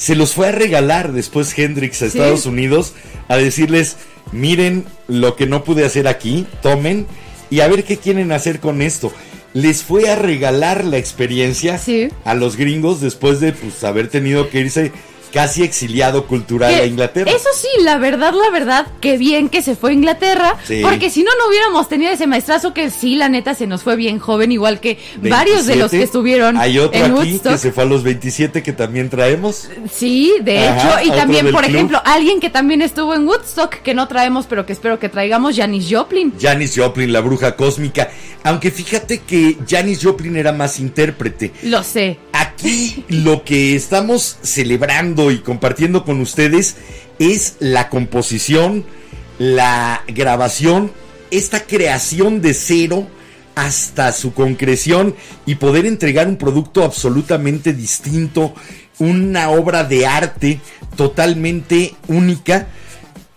se los fue a regalar después Hendrix a Sí. Estados Unidos a decirles, miren lo que no pude hacer aquí, tomen y a ver qué quieren hacer con esto. Les fue a regalar la experiencia Sí. a los gringos después de pues, haber tenido que irse casi exiliado cultural Que a Inglaterra. Eso sí, la verdad, la verdad, qué bien que se fue a Inglaterra, Sí. porque si no, no hubiéramos tenido ese maestrazo que sí, la neta, se nos fue bien joven, igual que varios de los 27. que estuvieron Hay otro en aquí Woodstock. que se fue a los 27 que también traemos. Sí, de Ajá, hecho, y también, por club. ejemplo, alguien que también estuvo en Woodstock, que no traemos, pero que espero que traigamos, Janis Joplin. Janis Joplin, la bruja cósmica. Aunque fíjate que Janis Joplin era más intérprete. Lo sé. Aquí lo que estamos celebrando y compartiendo con ustedes es la composición, la grabación, esta creación de cero hasta su concreción y poder entregar un producto absolutamente distinto, una obra de arte totalmente única,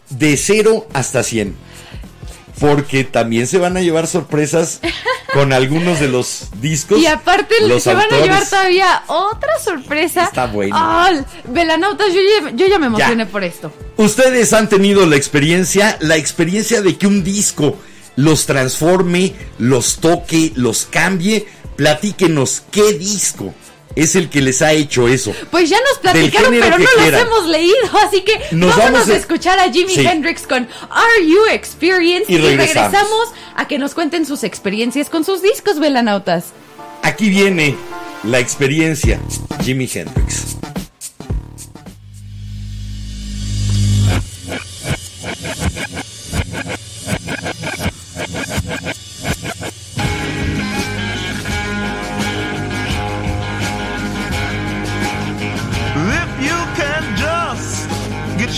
de cero hasta 100. Porque también se van a llevar sorpresas con algunos de los discos. Y aparte los se van a llevar todavía otra sorpresa. Está bueno. Velanautas, yo ya, yo ya me emocioné Ya. por esto. Ustedes han tenido la experiencia, la experiencia de que un disco los transforme, los toque, los cambie. Platíquenos qué disco es el que les ha hecho eso. Pues ya nos platicaron, pero no los hemos leído, *laughs* así que Nos vámonos vamos a- a escuchar a Jimi Sí. Hendrix con Are You Experienced Y regresamos. a que nos cuenten sus experiencias con sus discos, velanautas. Aquí viene la experiencia Jimi Hendrix.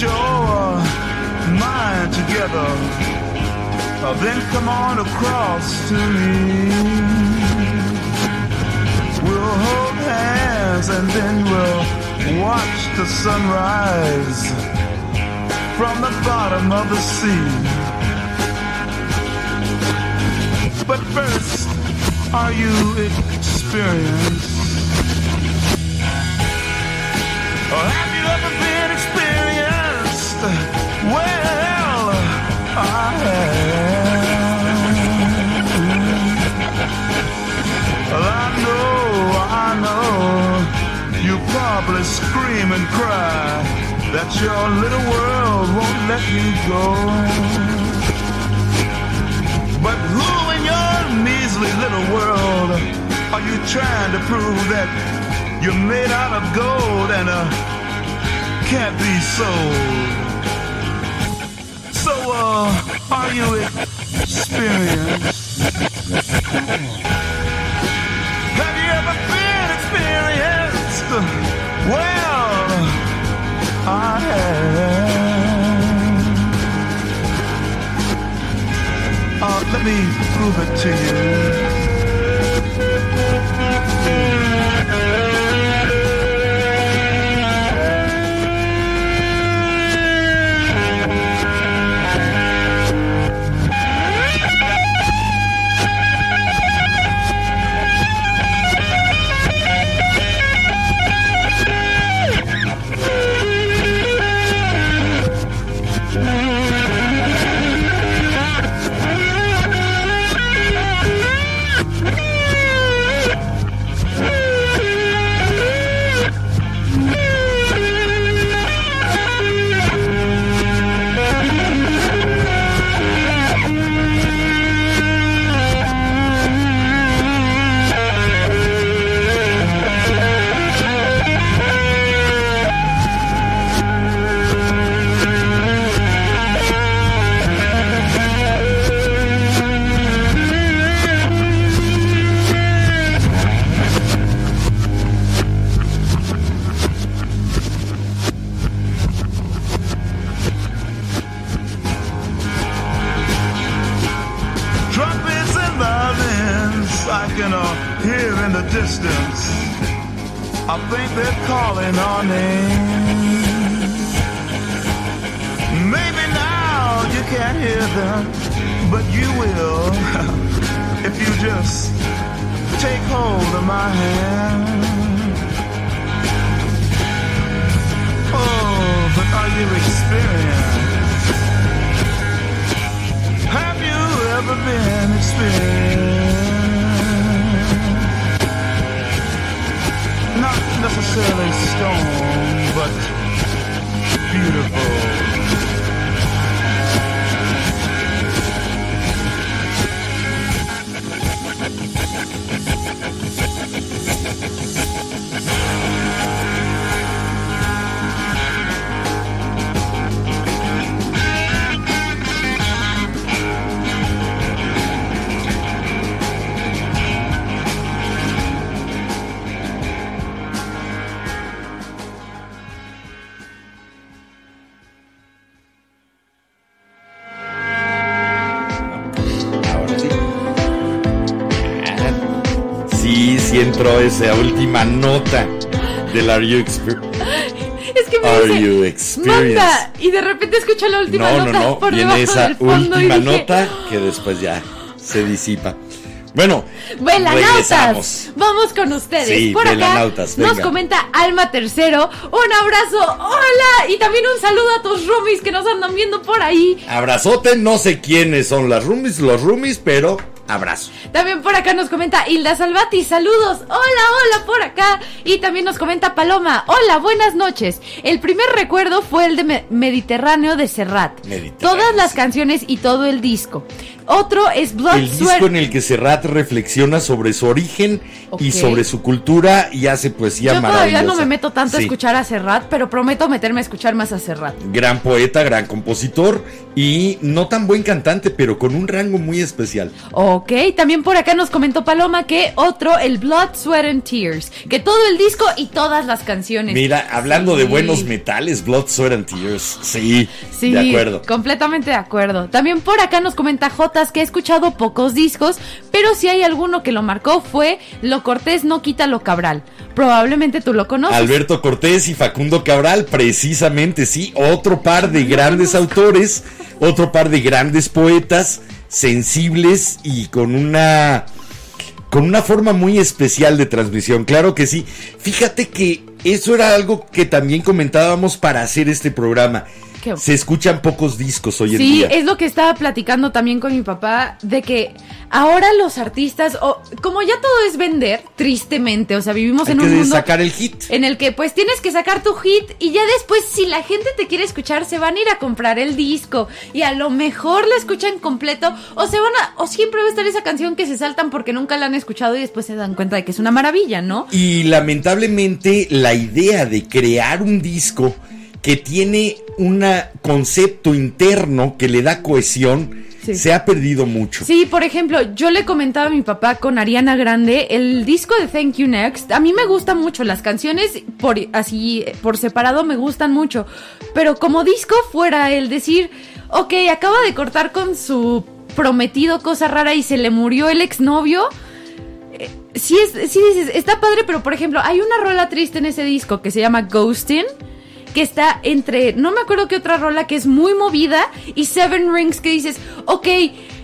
Your mind together, uh, then come on across to me. We'll hold hands and then we'll watch the sunrise from the bottom of the sea. But first, are you experienced? Or have you ever been I know, I know. You probably scream and cry that your little world won't let you go. But who in your measly little world are you trying to prove that you're made out of gold and uh, can't be sold? So, uh, are you experienced? Have you ever been experienced? Well, I have. Uh, let me prove it to you. Calling our name. Maybe now you can't hear them, but you will *laughs* if you just take hold of my hand. Oh, but are you experienced? Have you ever been experienced? Necessarily stone, but beautiful. Entró esa última nota del Are You, Exper- Es que me Are dice, you experienced? manda, y de repente escucho la última No, no, nota no. por Viene debajo esa del fondo última y dije, nota que después ya se disipa. Bueno, Velanautas, vamos con ustedes. Sí, Por acá nos comenta Alma Tercero. Un abrazo, hola, y también un saludo a tus roomies que nos andan viendo por ahí. Abrazote, no sé quiénes son las roomies, los roomies, pero abrazo. También por acá nos comenta Hilda Salvati, saludos, hola, hola por acá. Y también nos comenta Paloma, hola, buenas noches. El primer recuerdo fue el de Me- Mediterráneo de Serrat. Mediterráneo, Todas las sí. canciones y todo el disco. Otro es Blood El Sweat. disco en el que Serrat reflexiona sobre su origen y sobre su cultura y hace poesía Yo maravillosa. todavía no me meto tanto a escuchar a Serrat, pero prometo meterme a escuchar más a Serrat. Gran poeta, gran compositor y no tan buen cantante, pero con un rango muy especial. Ok, también por acá nos comentó Paloma que otro, el Blood, Sweat and Tears. Que todo el disco y todas las canciones. Mira, hablando de buenos metales, Blood, Sweat and Tears. Sí, Sí, de acuerdo. completamente de acuerdo. También por acá nos comenta Jotas que ha escuchado pocos discos, pero si hay alguno que lo marcó fue Lo Cortés no quita lo Cabral. Probablemente tú lo conoces. Alberto Cortés y Facundo Cabral, precisamente, sí, otro par de grandes autores, otro par de grandes poetas, sensibles y con una con una forma muy especial de transmisión, claro que sí. Fíjate que eso era algo que también comentábamos para hacer este programa. Se escuchan pocos discos hoy en Sí, día. es lo que estaba platicando también con mi papá, de que ahora los artistas, o como ya todo es vender, tristemente, o sea, vivimos Hay en que un mundo sacar el hit. en el que pues tienes que sacar tu hit y ya después si la gente te quiere escuchar se van a ir a comprar el disco y a lo mejor la escuchan completo o se van a o siempre va a estar esa canción que se saltan porque nunca la han escuchado y después se dan cuenta de que es una maravilla, ¿no? Y lamentablemente la idea de crear un disco que tiene un concepto interno que le da cohesión Sí. se ha perdido mucho. Sí, por ejemplo, yo le comentaba a mi papá con Ariana Grande, el disco de Thank You Next, a mí me gustan mucho, las canciones por así por separado me gustan mucho, pero como disco fuera el decir, ok, acaba de cortar con su prometido cosa rara y se le murió el exnovio. eh, Sí, es, sí dices, está padre, pero por ejemplo, hay una rola triste en ese disco que se llama Ghostin', que está entre, no me acuerdo qué otra rola que es muy movida, y Seven Rings que dices, ok,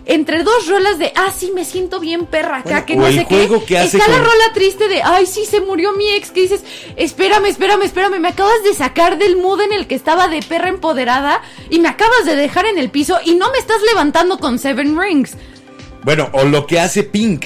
entre dos rolas de, ah, sí, me siento bien perra acá, Bueno, que no el sé qué. juego que hace está la rola triste de, ay, sí, se murió mi ex, que dices, espérame, espérame, espérame, me acabas de sacar del mood en el que estaba de perra empoderada y me acabas de dejar en el piso y no me estás levantando con Seven Rings. Bueno, o lo que hace Pink,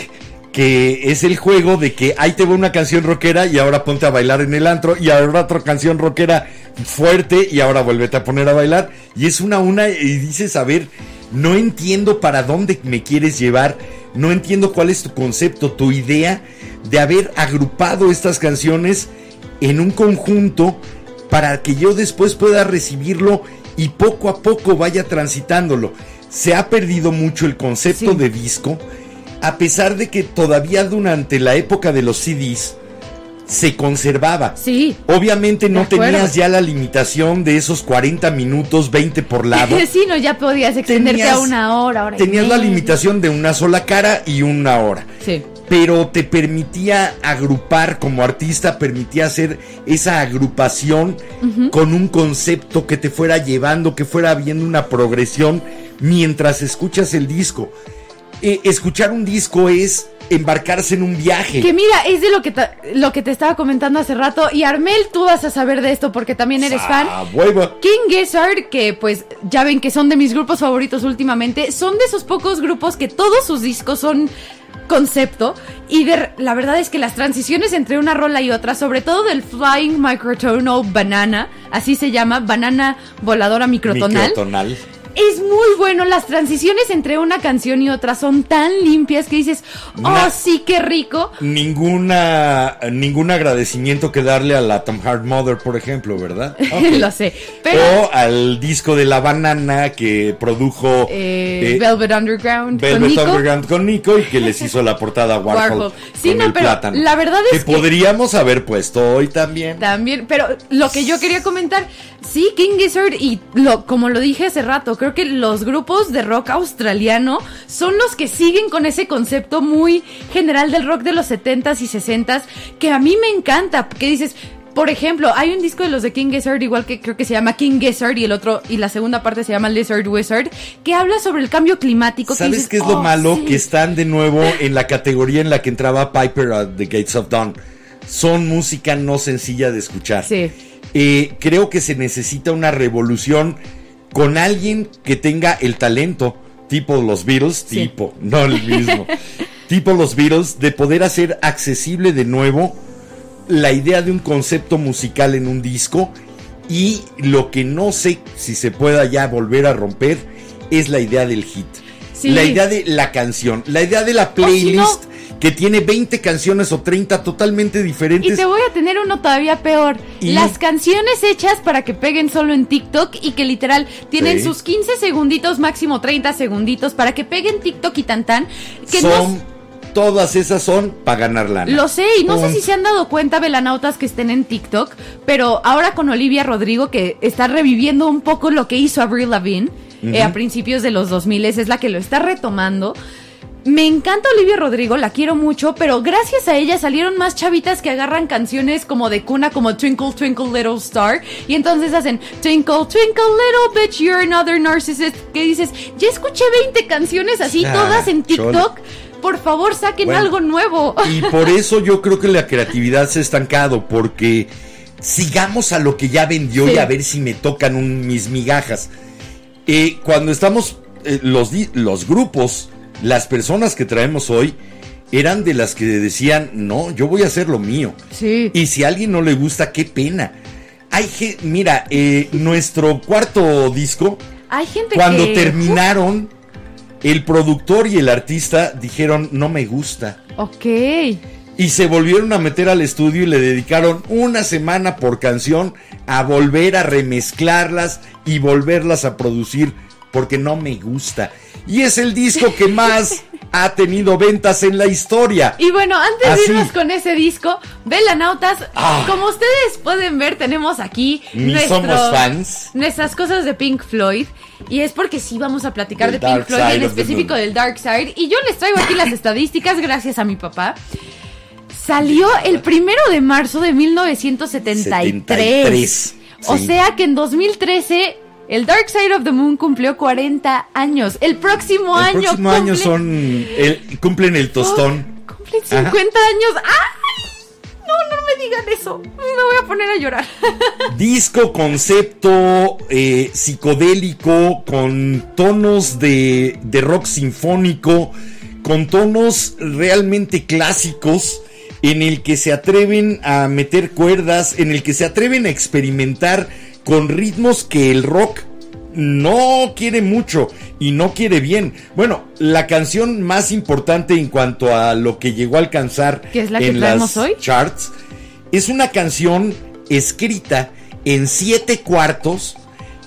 que es el juego de que ahí te va una canción rockera y ahora ponte a bailar en el antro y ahora otra canción rockera fuerte y ahora vuélvete a poner a bailar y es una a una y dices, a ver, no entiendo para dónde me quieres llevar, no entiendo cuál es tu concepto, tu idea de haber agrupado estas canciones en un conjunto para que yo después pueda recibirlo y poco a poco vaya transitándolo. Se ha perdido mucho el concepto Sí. de disco, a pesar de que todavía durante la época de los CDs se conservaba. Sí. Obviamente no tenías ya la limitación de esos 40 minutos, 20 por lado. *laughs* sí, no, ya podías extenderte Tenías- a una hora, hora Tenías la limitación de una sola cara y una hora. Sí. pero te permitía agrupar como artista, permitía hacer esa agrupación con un concepto que te fuera llevando, que fuera viendo una progresión mientras escuchas el disco. Eh, escuchar un disco es embarcarse en un viaje. Que mira, es de lo que, lo que te estaba comentando hace rato. Y Armel, tú vas a saber de esto porque también eres fan. Ah, huevo. King Gizzard, que pues ya ven que son de mis grupos favoritos últimamente, son de esos pocos grupos que todos sus discos son concepto y de- la verdad es que las transiciones entre una rola y otra, sobre todo del Flying Microtonal Banana, así se llama, banana voladora microtonal, Microtonal. Es muy bueno. Las transiciones entre una canción y otra son tan limpias que dices, oh sí, qué rico. Ninguna, ningún agradecimiento que darle a la Tom Hard Mother, por ejemplo, ¿verdad? *laughs* Lo sé, pero... O al disco de la banana que produjo eh, eh, Velvet Underground con Velvet Nico. Underground con Nico y que les hizo la portada Warhol, Warhol. Sí, con no, el pero plátano. la verdad es que que- podríamos haber puesto hoy también. También, pero lo que yo quería comentar, sí, King Gizzard y lo, como lo dije hace rato, creo que los grupos de rock australiano son los que siguen con ese concepto muy general del rock de los 70s y 60s, que a mí me encanta, que dices, por ejemplo, hay un disco de los de King Gizzard, igual que creo que se llama King Gizzard y el otro, y la segunda parte se llama Lizard Wizard, que habla sobre el cambio climático. que ¿Sabes dices, qué es lo "Oh, malo? sí". Que están de nuevo en la categoría en la que entraba Piper at the Gates of Dawn. Son música no sencilla de escuchar. Sí. Eh, creo que se necesita una revolución con alguien que tenga el talento, tipo los Beatles, Sí. tipo, no el mismo, *laughs* tipo los Beatles, de poder hacer accesible de nuevo la idea de un concepto musical en un disco y lo que no sé si se pueda ya volver a romper es la idea del hit. Sí. La idea de la canción, la idea de la O si no- playlist que tiene 20 canciones o 30 totalmente Y diferentes. te voy a tener uno todavía peor. ¿Y? Las canciones hechas para que peguen solo en TikTok y que literal tienen Sí. sus 15 segunditos, máximo 30 segunditos para que peguen TikTok y tan tan. Que son, no. todas esas son para ganar lana. Lo sé, y no sé si se han dado cuenta, velanautas, que estén en TikTok, pero ahora con Olivia Rodrigo, que está reviviendo un poco lo que hizo Avril Lavigne eh, a principios de los 2000, es la que lo está retomando. Me encanta Olivia Rodrigo, la quiero mucho, pero gracias a ella salieron más chavitas que agarran canciones como de cuna, como Twinkle Twinkle Little Star, y entonces hacen Twinkle Twinkle Little Bitch, You're Another Narcissist, que dices, ya escuché 20 canciones así, Ah, todas en chole. TikTok, por favor saquen Bueno. algo nuevo. Y por *laughs* eso yo creo que la creatividad se ha estancado, porque sigamos a lo que ya vendió Sí. y a ver si me tocan un- mis migajas. Eh, cuando estamos, eh, los, los grupos, las personas que traemos hoy, eran de las que decían, no, yo voy a hacer lo mío. Sí. Y si a alguien no le gusta, qué pena. Hay que, mira, eh, nuestro cuarto disco, Hay gente cuando que... terminaron, el productor y el artista dijeron, no me gusta. Ok. Y se volvieron a meter al estudio y le dedicaron una semana por canción a volver a remezclarlas y volverlas a producir porque no me gusta. Y es el disco que más *laughs* ha tenido ventas en la historia. Y bueno, antes Así. de irnos con ese disco, Velanautas, Ah. como ustedes pueden ver, tenemos aquí Ni nuestro- somos fans. nuestras cosas de Pink Floyd. Y es porque sí vamos a platicar de Pink Floyd, en específico del Dark Side. Y yo les traigo aquí las *laughs* estadísticas gracias a mi papá. Salió el primero de marzo de 1973. 73, O sí. sea que en 2013 el Dark Side of the Moon cumplió 40 años. El próximo El año próximo año son el- cumplen el tostón. Oh, cumplen 50 años. ¡Ay! No, no me digan eso. Me voy a poner a llorar. *laughs* Disco concepto eh, psicodélico con tonos de, de rock sinfónico, con tonos realmente clásicos en el que se atreven a meter cuerdas, en el que se atreven a experimentar con ritmos que el rock no quiere mucho y no quiere bien. Bueno, la canción más importante en cuanto a lo que llegó a alcanzar ¿Que es la en las hoy? charts es una canción escrita en siete cuartos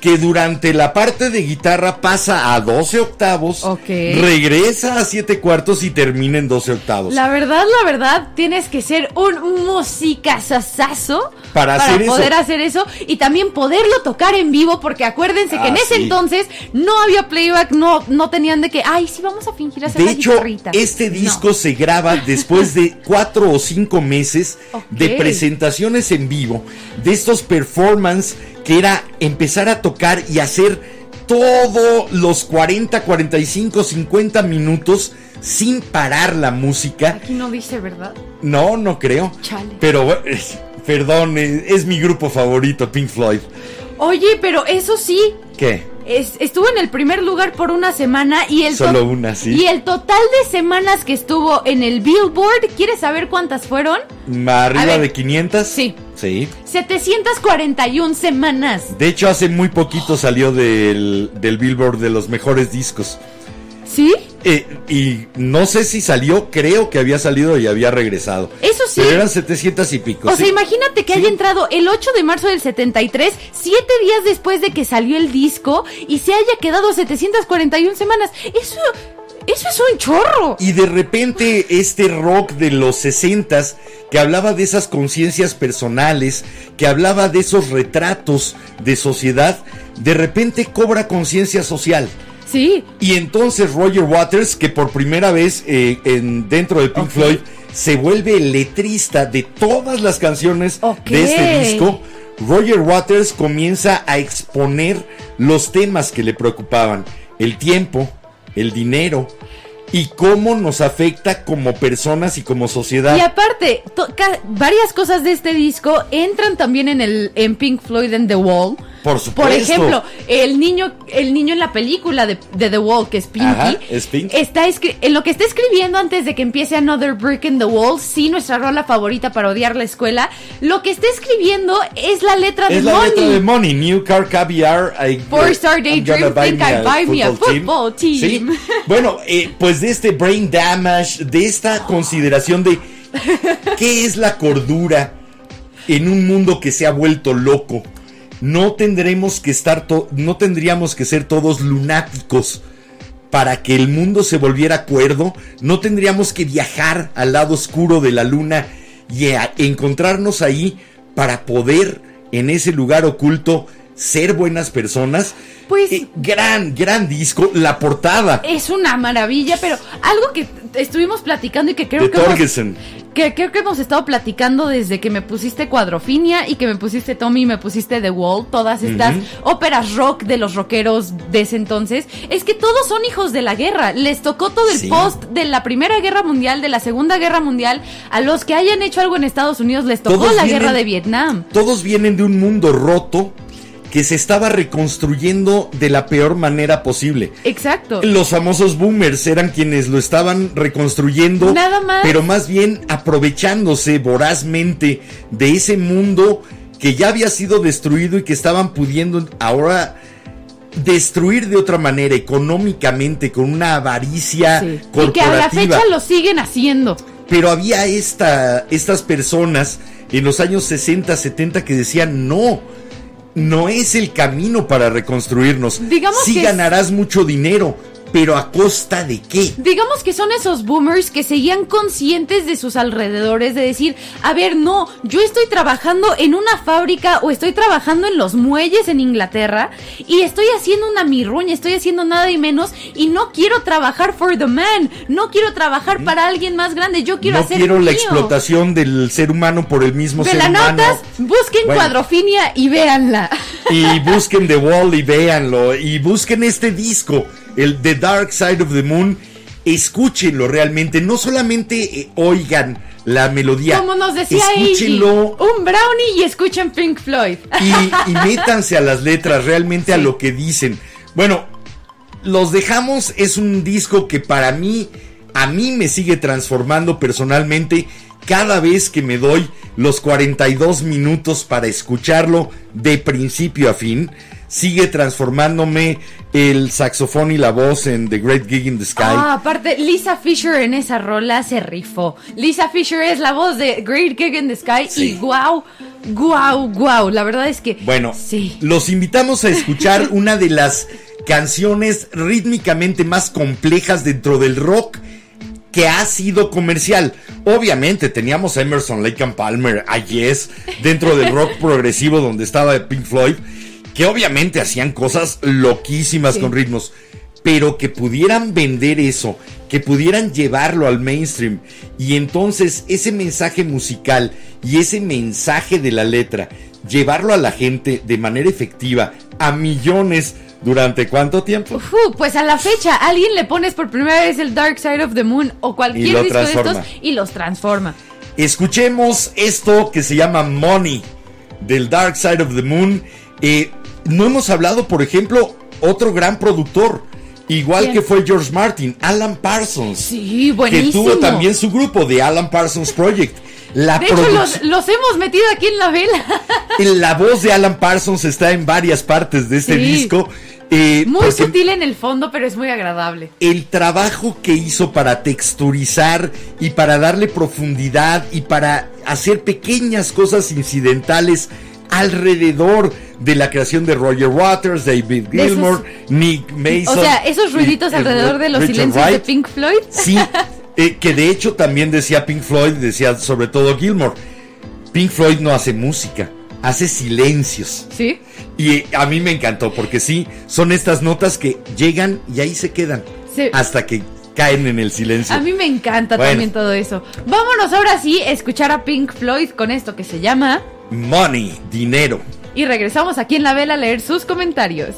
que durante la parte de guitarra pasa a 12 octavos, regresa a 7 cuartos y termina en 12 octavos. La verdad, la verdad, tienes que ser un musicazazazo Para hacer eso. poder hacer eso y también poderlo tocar en vivo, porque acuérdense que Ah, en ese sí. entonces no había playback, no, no tenían de que, ay, sí, vamos a fingir hacer De la hecho, guitarrita". este No. disco se graba *laughs* después de cuatro o cinco meses Ok. de presentaciones en vivo, de estos performance que era empezar a tocar y hacer todos los 40, 45, 50 minutos sin parar la música. Aquí no dice verdad. No, no creo. Chale. Pero, eh, perdón, eh, es mi grupo favorito, Pink Floyd. Oye, pero eso sí, ¿Qué? Es- estuvo en el primer lugar por una semana y el Solo una, sí. Y el total de semanas que estuvo en el Billboard, ¿quieres saber cuántas fueron? ¿Arriba ver. de 500? Sí. Sí. 741 semanas. De hecho, hace muy poquito salió del, del Billboard de los mejores discos. ¿Sí? Eh, y no sé si salió, creo que había salido y había regresado. Eso sí. Pero eran 700 y pico. O sí. sea, imagínate que Sí. haya entrado el 8 de marzo del 73, siete días después de que salió el disco, y se haya quedado 741 semanas. Eso, eso es un chorro. Y de repente este rock de los 60 que hablaba de esas conciencias personales, que hablaba de esos retratos de sociedad, de repente cobra conciencia social. Sí, Y entonces Roger Waters, que por primera vez eh, en, dentro de Pink. Floyd se vuelve el letrista de todas las canciones de este disco, Roger Waters comienza a exponer los temas que le preocupaban, el tiempo, el dinero y cómo nos afecta como personas y como sociedad. y aparte, varias cosas de este disco entran también en el en Pink Floyd en The Wall. Por supuesto. Por ejemplo, el niño, el niño en la película de, de The Wall, que es Pinky, Ajá, es Pink. está en lo que está escribiendo antes de que empiece Another Brick in the Wall, sí, nuestra rola favorita para odiar la escuela, lo que está escribiendo es la letra de es la Money. letra de Money, New Car Caviar. I, Four Star Daydream, think I buy me a football team. Sí. Bueno, eh, pues de este brain damage, de esta consideración de qué es la cordura en un mundo que se ha vuelto loco. No tendremos que estar, no tendríamos que ser todos lunáticos para que el mundo se volviera cuerdo. No tendríamos que viajar al lado oscuro de la luna y encontrarnos ahí para poder en ese lugar oculto ser buenas personas. Pues- Eh, gran, gran disco. La portada Es una maravilla, pero algo que estuvimos platicando y que creo de que hemos, que creo que hemos estado platicando desde que me pusiste Cuadrofinia y que me pusiste Tommy y me pusiste The Wall, todas estas óperas rock de los rockeros de ese entonces, es que todos son hijos de la guerra. Les tocó todo el Sí. post de la Primera Guerra Mundial, de la Segunda Guerra Mundial. A los que hayan hecho algo en Estados Unidos les tocó Todos la vienen- guerra de Vietnam. Todos vienen de un mundo roto que se estaba reconstruyendo de la peor manera posible. Exacto. Los famosos boomers eran quienes lo estaban reconstruyendo. Nada más. Pero más bien aprovechándose vorazmente de ese mundo que ya había sido destruido y que estaban pudiendo ahora destruir de otra manera económicamente con una avaricia Sí. Y que a la corporativa. fecha lo siguen haciendo. Pero había esta, estas personas en los años 60, 70 que decían, no, no es el camino para reconstruirnos. Digamos sí que es- ganarás mucho dinero, pero a costa de qué? Digamos que son esos boomers que seguían conscientes de sus alrededores, de decir, a ver, no, yo estoy trabajando en una fábrica o estoy trabajando en los muelles en Inglaterra y estoy haciendo una mirruña, estoy haciendo nada y menos y no quiero trabajar for the man, no quiero trabajar para alguien más grande, yo quiero no hacer quiero la mío. explotación del ser humano por el mismo ser humano. Velanotas, busquen Bueno. Cuadrofinia y véanla. Y *laughs* busquen The Wall y véanlo. Y busquen este disco, el The Dark Side of the Moon. Escúchenlo realmente. No solamente eh, oigan la melodía. Como nos decía Escúchenlo un brownie y escuchen Pink Floyd. y, y *laughs* métanse a las letras, realmente a lo que dicen. Bueno, los dejamos. Es un disco que para mí, a mí me sigue transformando personalmente cada vez que me doy los 42 minutos para escucharlo de principio a fin. Sigue transformándome el saxofón y la voz en The Great Gig in the Sky. Ah, aparte, Lisa Fisher en esa rola se rifó. Lisa Fisher es la voz de Great Gig in the Sky Sí. y guau, guau, guau. La verdad es que. Bueno, Sí. los invitamos a escuchar *laughs* una de las canciones rítmicamente más complejas dentro del rock que ha sido comercial. Obviamente teníamos a Emerson, Lake and Palmer, a Yes, dentro del rock progresivo donde estaba Pink Floyd, que obviamente hacían cosas loquísimas Sí. con ritmos, pero que pudieran vender eso, que pudieran llevarlo al mainstream y entonces ese mensaje musical y ese mensaje de la letra, llevarlo a la gente de manera efectiva a millones durante cuánto tiempo? Pues a la fecha, alguien le pones por primera vez el Dark Side of the Moon o Y cualquier disco de transforma. estos y los transforma. Escuchemos esto que se llama Money del Dark Side of the Moon. Eh, no hemos hablado, por ejemplo, otro gran productor, igual que fue George Martin, Alan Parsons. Sí, que buenísimo. tuvo también su grupo de Alan Parsons Project. La, De hecho, los, los hemos metido aquí en la vela. la voz de Alan Parsons está en varias partes de este Sí. disco. eh, Muy sutil en el fondo, pero es muy agradable. el trabajo que hizo para texturizar y para darle profundidad y para hacer pequeñas cosas incidentales alrededor de la creación de Roger Waters, David Gilmour, Nick Mason. O sea, esos ruiditos y alrededor de los Richard silencios de. Pink Floyd. Sí, *laughs* eh, que de hecho también decía Pink Floyd, decía sobre todo Gilmour. Pink Floyd no hace música, hace silencios. Sí. Y eh, a mí me encantó porque sí, son estas notas que llegan y ahí se quedan Sí. hasta que caen en el silencio. A mí me encanta Bueno. también todo eso. Vámonos ahora sí a escuchar a Pink Floyd con esto que se llama. Money, dinero. Y regresamos aquí en la vela a leer sus comentarios.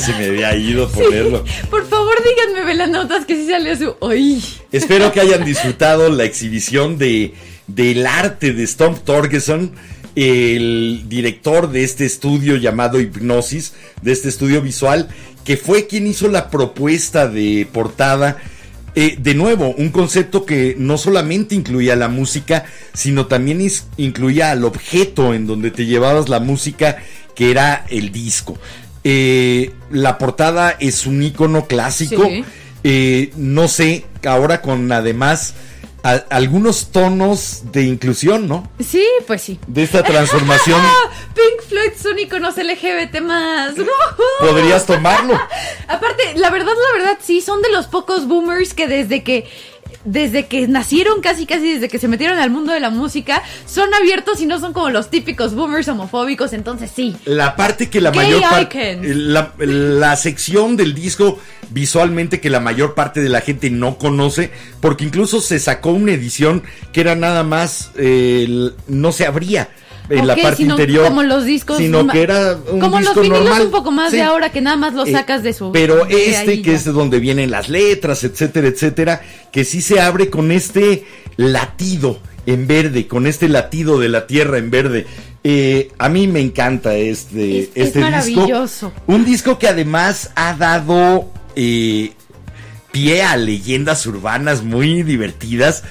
Se me había ido ponerlo. Por favor, díganme, velanautas, que sí salió su. ¡Ay! Espero que hayan disfrutado la exhibición de del arte de Stomp Torgerson, el director de este estudio llamado Hipnosis, de este estudio visual, que fue quien hizo la propuesta de portada. Eh, de nuevo, un concepto que no solamente incluía la música, sino también incluía al objeto en donde te llevabas la música, que era el disco. Eh, la portada es un icono clásico. Sí. Eh, no sé, ahora con además a- algunos tonos de inclusión, ¿no? Sí, pues sí. De esta transformación. *laughs* Pink Floyd son iconos LGBT más. podrías tomarlo. *laughs* Aparte, la verdad, la verdad, sí, son de los pocos boomers que desde que desde que nacieron, casi casi desde que se metieron al mundo de la música, son abiertos y no son como los típicos boomers homofóbicos, entonces sí. La parte que la Gay mayor parte. icons. La, la sección del disco visualmente que la mayor parte de la gente no conoce, porque incluso se sacó una edición que era nada más. eh, no se abría en la parte sino interior. como los discos Sino que era un como los disco vinilos normal. un poco más Sí. de ahora que nada más los Eh, sacas de su Pero este, ahí que ya. es de donde vienen las letras, etcétera, etcétera, que sí se abre con este latido en verde, con este latido de la tierra en verde. Eh, a mí me encanta este, Es- es este disco. maravilloso. Un disco que además ha dado eh, pie a leyendas urbanas muy divertidas,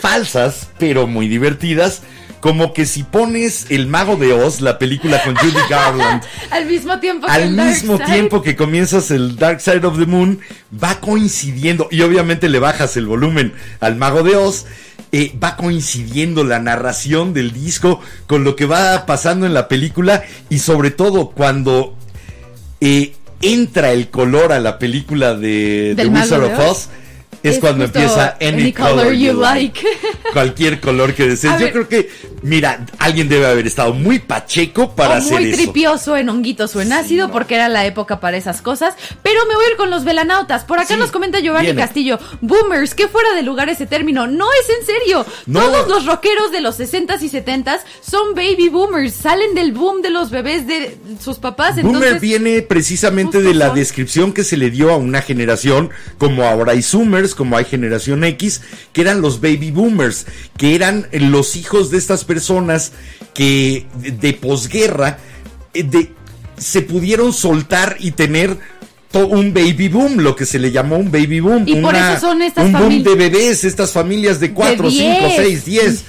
falsas, pero muy divertidas. Como que si pones El Mago de Oz, la película con Judy Garland, *laughs* al mismo tiempo que al el Dark mismo Side. tiempo que comienzas el Dark Side of the Moon, va coincidiendo, y obviamente le bajas el volumen al Mago de Oz, eh, va coincidiendo la narración del disco con lo que va pasando en la película, y sobre todo cuando eh, entra el color a la película de The ¿Del Mago Wizard de of Oz? Oz. Es, Es cuando empieza Any, Any color, color you like. *laughs* *laughs* Cualquier color que desees. A Yo ver. creo que, mira, alguien debe haber estado muy pacheco para o hacer muy eso. tripioso en honguitos o en ácido no. porque era la época para esas cosas. Pero me voy a ir con los velanautas. Por acá Sí, nos comenta Giovanni viene. Castillo. Boomers, ¿qué fuera de lugar ese término? No es en serio. No. Todos los rockeros de los 60s y 70s son baby boomers. Salen del boom de los bebés de sus papás. Boomer Entonces, viene precisamente de la son- descripción que se le dio a una generación, como ahora hay Zoomers, como hay generación X, que eran los baby boomers, que eran los hijos de estas personas que de, de posguerra eh, de, se pudieron soltar y tener un baby boom, lo que se le llamó un baby boom. Y por eso son estas Un boom de bebés, estas familias de 4, 5, 10. 6, 10.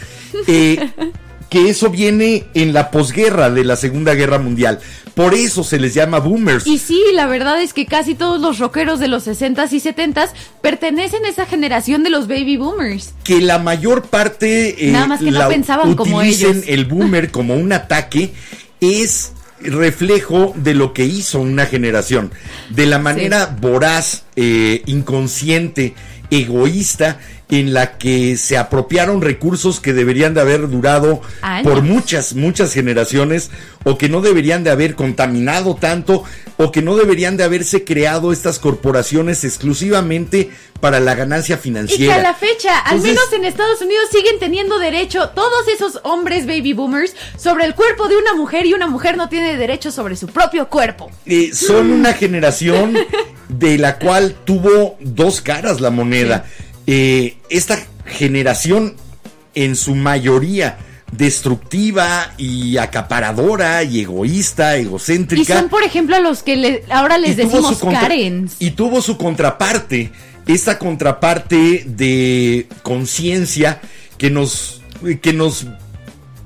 Que eso viene en la posguerra de la Segunda Guerra Mundial. Por eso se les llama boomers. Y sí, la verdad es que casi todos los rockeros de los 60s y 70s pertenecen a esa generación de los baby boomers. que la mayor parte eh, Nada más que no la pensaban como ellos. el boomer *laughs* como un ataque es reflejo de lo que hizo una generación de la manera voraz eh, inconsciente egoísta en la que se apropiaron recursos que deberían de haber durado Años. por muchas, muchas generaciones o que no deberían de haber contaminado tanto o que no deberían de haberse creado estas corporaciones exclusivamente para la ganancia Y que financiera. a la fecha, al menos en Estados Unidos, siguen teniendo derecho todos esos hombres baby boomers sobre el cuerpo de una mujer y una mujer no tiene derecho sobre su propio cuerpo. Eh, son una generación *laughs* de la cual tuvo dos caras la moneda. Eh, esta generación, en su mayoría, destructiva y acaparadora y egoísta, Y egocéntrica. son, por ejemplo, los que le- ahora les y decimos Karens. Y tuvo su contraparte, esta contraparte de conciencia que nos, que nos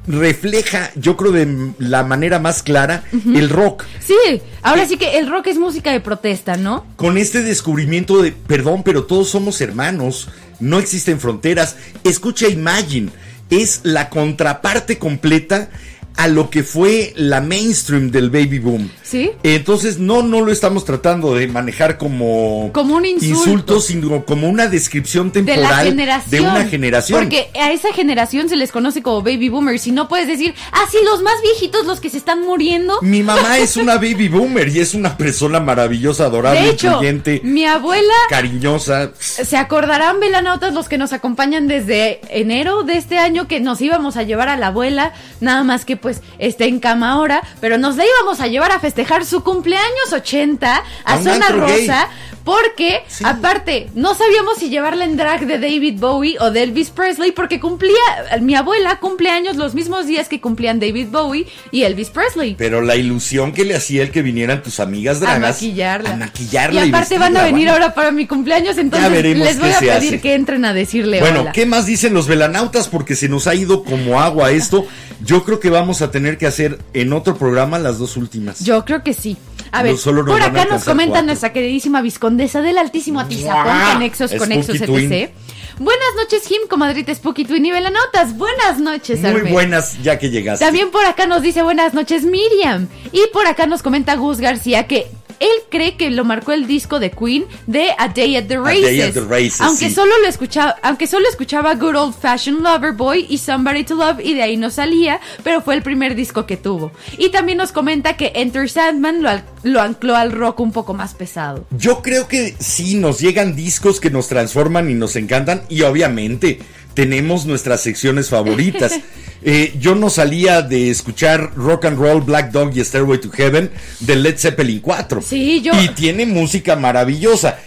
refleja, yo creo de la manera más clara, el rock. Sí, ahora sí que el rock es música de protesta, ¿no? Con este descubrimiento de, perdón, pero todos somos hermanos, no existen fronteras. Escucha Imagine, es la contraparte completa a lo que fue la mainstream del baby boom. ¿Sí? Entonces, no, no lo estamos tratando de manejar como, Como un insulto. sino como una descripción de la temporal generación. de una generación. Porque a esa generación se les conoce como baby boomers. Y no puedes decir, ah, sí, los más viejitos, los que se están muriendo. Mi mamá *laughs* es una baby boomer y es una persona maravillosa, adorable, De hecho, incluyente, mi abuela cariñosa. Se acordarán, velanautas, los que nos acompañan desde enero de este año que nos íbamos a llevar a la abuela, nada más que pues esté en cama ahora, pero nos la íbamos a llevar a festejar su cumpleaños 80 a, A Zona gay. Rosa, porque Sí. aparte no sabíamos si llevarla en drag de David Bowie o de Elvis Presley, porque cumplía, mi abuela cumpleaños los mismos días que cumplían David Bowie y Elvis Presley. Pero la ilusión que le hacía el que vinieran tus amigas A dragas. maquillarla. A maquillarla. Y aparte van a venir ahora para mi cumpleaños, entonces les voy a pedir hace. que entren a decirle Bueno, hola. ¿qué más dicen los velanautas? Porque se nos ha ido como agua esto. *laughs* Yo creo que vamos a tener que hacer en otro programa las dos últimas. Yo creo que sí. A ver, No, por acá nos comenta cuatro. nuestra queridísima viscondesa del altísimo Atizapón, ¡Mua! conexos, conexos, Twin. etc. Buenas noches, Jim, comadrita Spooky Twin y Velanotas. Buenas noches, Muy buenas, ya que llegaste. También por acá nos dice buenas noches Miriam. Y por acá nos comenta Gus García que él cree que lo marcó el disco de Queen de A Day at the Races. Day at the Races, aunque sí. solo lo escuchaba, aunque solo escuchaba Good Old Fashioned Lover Boy y Somebody to Love y de ahí no salía, pero fue el primer disco que tuvo. Y también nos comenta que Enter Sandman lo ancló al rock un poco más pesado. Yo creo que sí, nos llegan discos que nos transforman y nos encantan y obviamente tenemos nuestras secciones favoritas. *laughs* Eh, yo no salía de escuchar Rock and Roll, Black Dog y Stairway to Heaven de Led Zeppelin 4. Sí, yo- Y tiene música maravillosa.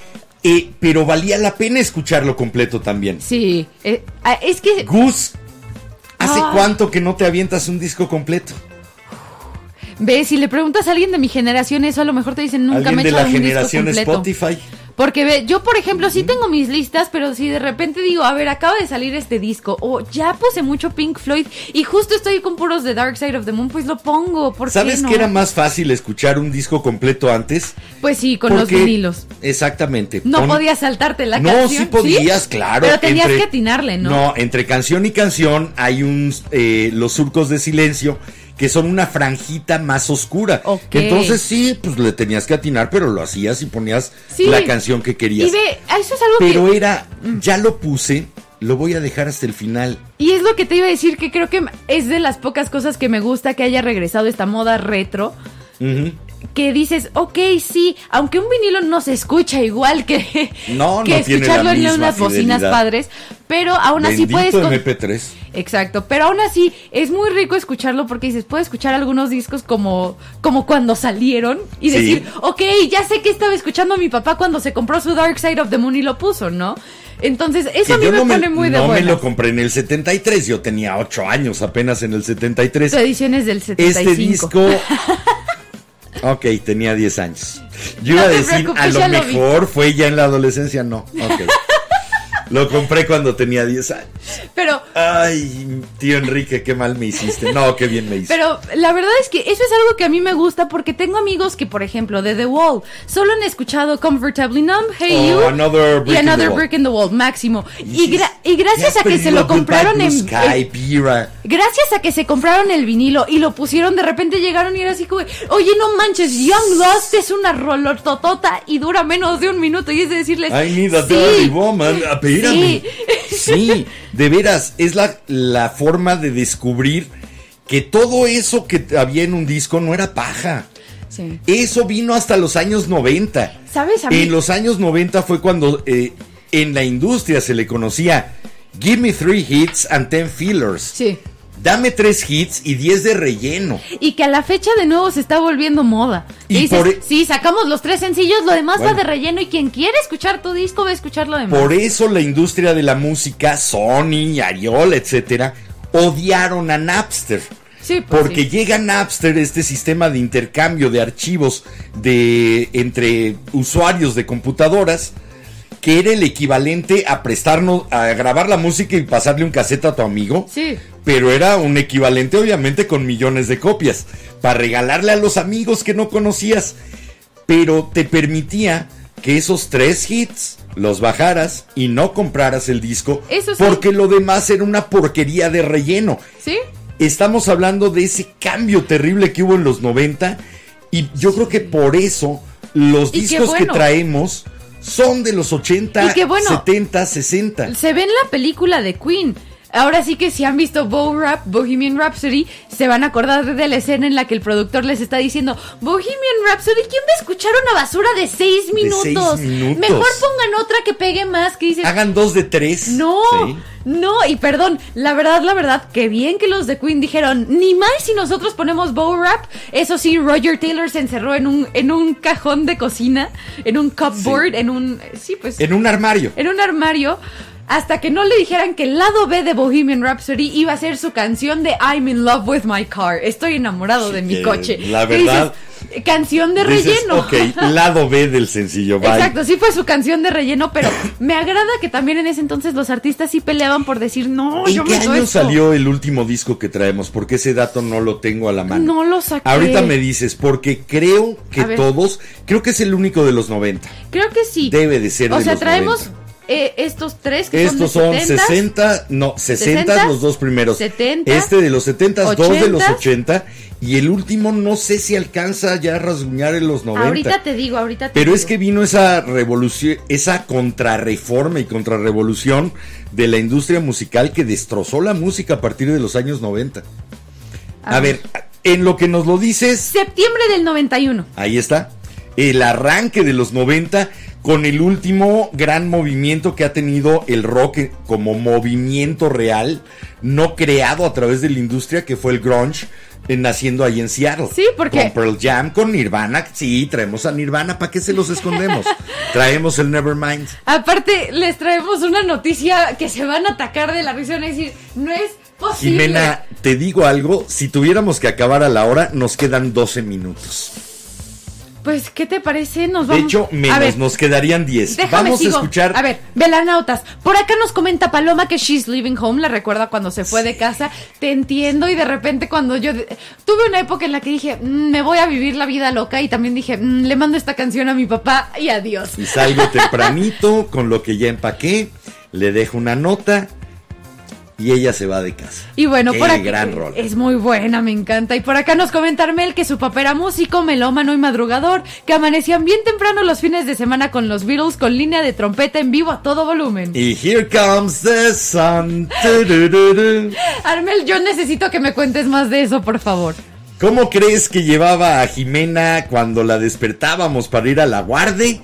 Eh, pero valía la pena escucharlo completo también. Sí, eh, ah, es que Gus, ¿hace Ah. cuánto que no te avientas un disco completo? ve, si le preguntas a alguien de mi generación eso, a lo mejor te dicen nunca me he de echado la un disco generación completo. Spotify. Porque ve, yo por ejemplo sí tengo mis listas, pero si de repente digo, a ver, acaba de salir este disco, o ya puse mucho Pink Floyd y justo estoy con puros de Dark Side of the Moon, pues lo pongo. ¿por qué ¿Sabes no? que era más fácil escuchar un disco completo antes? Pues sí, con los vinilos. Exactamente. No Pon- podías saltarte la no, canción. sí podías, claro. Pero tenías entre- que atinarle, ¿no? No, entre canción y canción hay un eh, los surcos de silencio que son una franjita más oscura. Ok. Entonces sí, pues le tenías que atinar, pero lo hacías y ponías Sí. la canción que querías. Y ve, eso es algo pero que... era, ya lo puse, lo voy a dejar hasta el final. Y es lo que te iba a decir, que creo que es de las pocas cosas que me gusta que haya regresado esta moda retro. Que dices, ok, sí, aunque un vinilo no se escucha igual que, No, *laughs* que no escucharlo en unas bocinas padres, pero aún así puedes... con- MP3. Exacto, pero aún así es muy rico escucharlo porque dices, puedes escuchar algunos discos como, como cuando salieron y Sí. decir, ok, ya sé que estaba escuchando a mi papá cuando se compró su Dark Side of the Moon y lo puso, ¿no? Entonces, eso Que a mí me no pone muy de no me buenas. lo compré en el 73, yo tenía 8 años apenas en el 73. Tu edición es del 75. Este disco. *laughs* Ok, tenía 10 años. Yo No iba a decir, a lo lo vi. mejor fue ya en la adolescencia, no. Ok. Lo compré cuando tenía 10 años. Pero Ay, tío Enrique, qué mal me hiciste. No, qué bien me hiciste. Pero la verdad es que eso es algo que a mí me gusta porque tengo amigos que, por ejemplo, de The Wall, solo han escuchado Comfortably Numb, Hey Oh, You Another Brick y Another. Brick in the Wall, máximo. Y, dices, gra- y gracias "Ya a que se lo compraron en... Blue en- Sky, Pira. Gracias a que se compraron el vinilo y lo pusieron, de repente llegaron y era así como, oye, no manches, Young Lost es una rolototota y dura menos de un minuto. Y es de decirles, I need a "Sí, dirty woman. Sí. Sí, de veras, es la, la forma de descubrir que todo eso que había en un disco no era paja. Sí. Eso vino hasta los años 90. ¿Sabes? A mí- En los años 90 fue cuando eh, en la industria se le conocía Give me three hits and ten fillers. Sí. Dame tres hits y diez de relleno. Y que a la fecha de nuevo se está volviendo moda. Y Y dices, por e- sí, sacamos los tres sencillos, lo demás Bueno. va de relleno y quien quiere escuchar tu disco va a escuchar lo demás. Por eso la industria de la música, Sony, Ariola, etcétera, odiaron a Napster. Sí, pues Porque sí. llega Napster, este sistema de intercambio de archivos de entre usuarios de computadoras, que era el equivalente a prestarnos, a grabar la música y pasarle un cassette a tu amigo. Sí. Pero era un equivalente, obviamente, con millones de copias, para regalarle a los amigos que no conocías. Pero te permitía que esos tres hits los bajaras y no compraras el disco, Eso sí. porque lo demás era una porquería de relleno. ¿Sí? estamos hablando de ese cambio terrible que hubo en los 90 y yo creo que por eso los discos que traemos son de los 80, Y qué bueno. 70, 60. Se ve en la película de Queen. Ahora sí que si han visto Bo Rap, Bohemian Rhapsody, se van a acordar de la escena en la que el productor les está diciendo, Bohemian Rhapsody, ¿quién va a escuchar una basura de seis De seis minutos? Mejor pongan otra que pegue más, que dices, Hagan dos de tres. no, Sí. no, y perdón, la verdad, la verdad, que bien que los de Queen dijeron, ni más si nosotros ponemos Bo Rap. Eso sí, Roger Taylor se encerró en un, en un cajón de cocina, en un cupboard, en un, sí, pues En un armario. en un armario hasta que no le dijeran que el lado B de Bohemian Rhapsody iba a ser su canción de I'm in love with my car. Estoy enamorado de mi coche. la ¿Qué verdad, dices? canción de Dices, relleno. ok, lado B del sencillo. Bye. Exacto, sí fue su canción de relleno, pero me agrada que también en ese entonces los artistas sí peleaban por decir, no, ¿En yo qué me año esto". salió el último disco que traemos? Porque ese dato no lo tengo a la mano. No lo saqué. Ahorita me dices, porque creo que todos, creo que es el único de los 90. Creo que sí. Debe de ser O de sea, los traemos 90. Eh, estos tres que Estos son son de 70s, 60, no, 60 60, los dos primeros. 70, este de los 70, dos de los 80. 80 y el último no sé si alcanza ya a rasguñar en los 90. Ahorita te digo, ahorita te Pero digo. es que vino esa revolución, esa contrarreforma y contrarrevolución de la industria musical que destrozó la música a partir de los años 90. A, A ver, en lo que nos lo dices, Septiembre del 91. ahí está, el arranque de los 90 con el último gran movimiento que ha tenido el rock como movimiento real, no creado a través de la industria, que fue el grunge. eh, Naciendo ahí en Seattle. Sí, porque- Con Pearl Jam, con Nirvana. Sí, traemos a Nirvana. ¿Para qué se los escondemos? *laughs* traemos el Nevermind. Aparte, les traemos una noticia que se van a atacar de la risa y van a decir, no es posible. Jimena, te digo algo. Si tuviéramos que acabar a la hora, nos quedan 12 minutos. Pues, ¿qué te parece? Nos De vamos... hecho, A menos, ver, nos quedarían 10. Déjame Vamos sigo. a escuchar. A ver, velanautas. Por acá nos comenta Paloma que she's living home. La recuerda cuando se fue de casa. Te entiendo. Y de repente, cuando yo de- tuve una época en la que dije, "Mm, me voy a vivir la vida loca. Y también dije, "Mm, le mando esta canción a mi papá y adiós. Y salgo tempranito con lo que ya empaqué. Le dejo una nota. Y ella se va de casa. Y bueno, Qué por acá. gran rol. Es muy buena, me encanta. Y por acá nos comenta Armel que su papá era músico, melómano y madrugador, que amanecían bien temprano los fines de semana con los Beatles con línea de trompeta en vivo a todo volumen. Y here comes the sun. Armel, yo necesito que me cuentes más de eso, por favor. ¿Cómo crees que llevaba a Jimena cuando la despertábamos para ir a la guarde?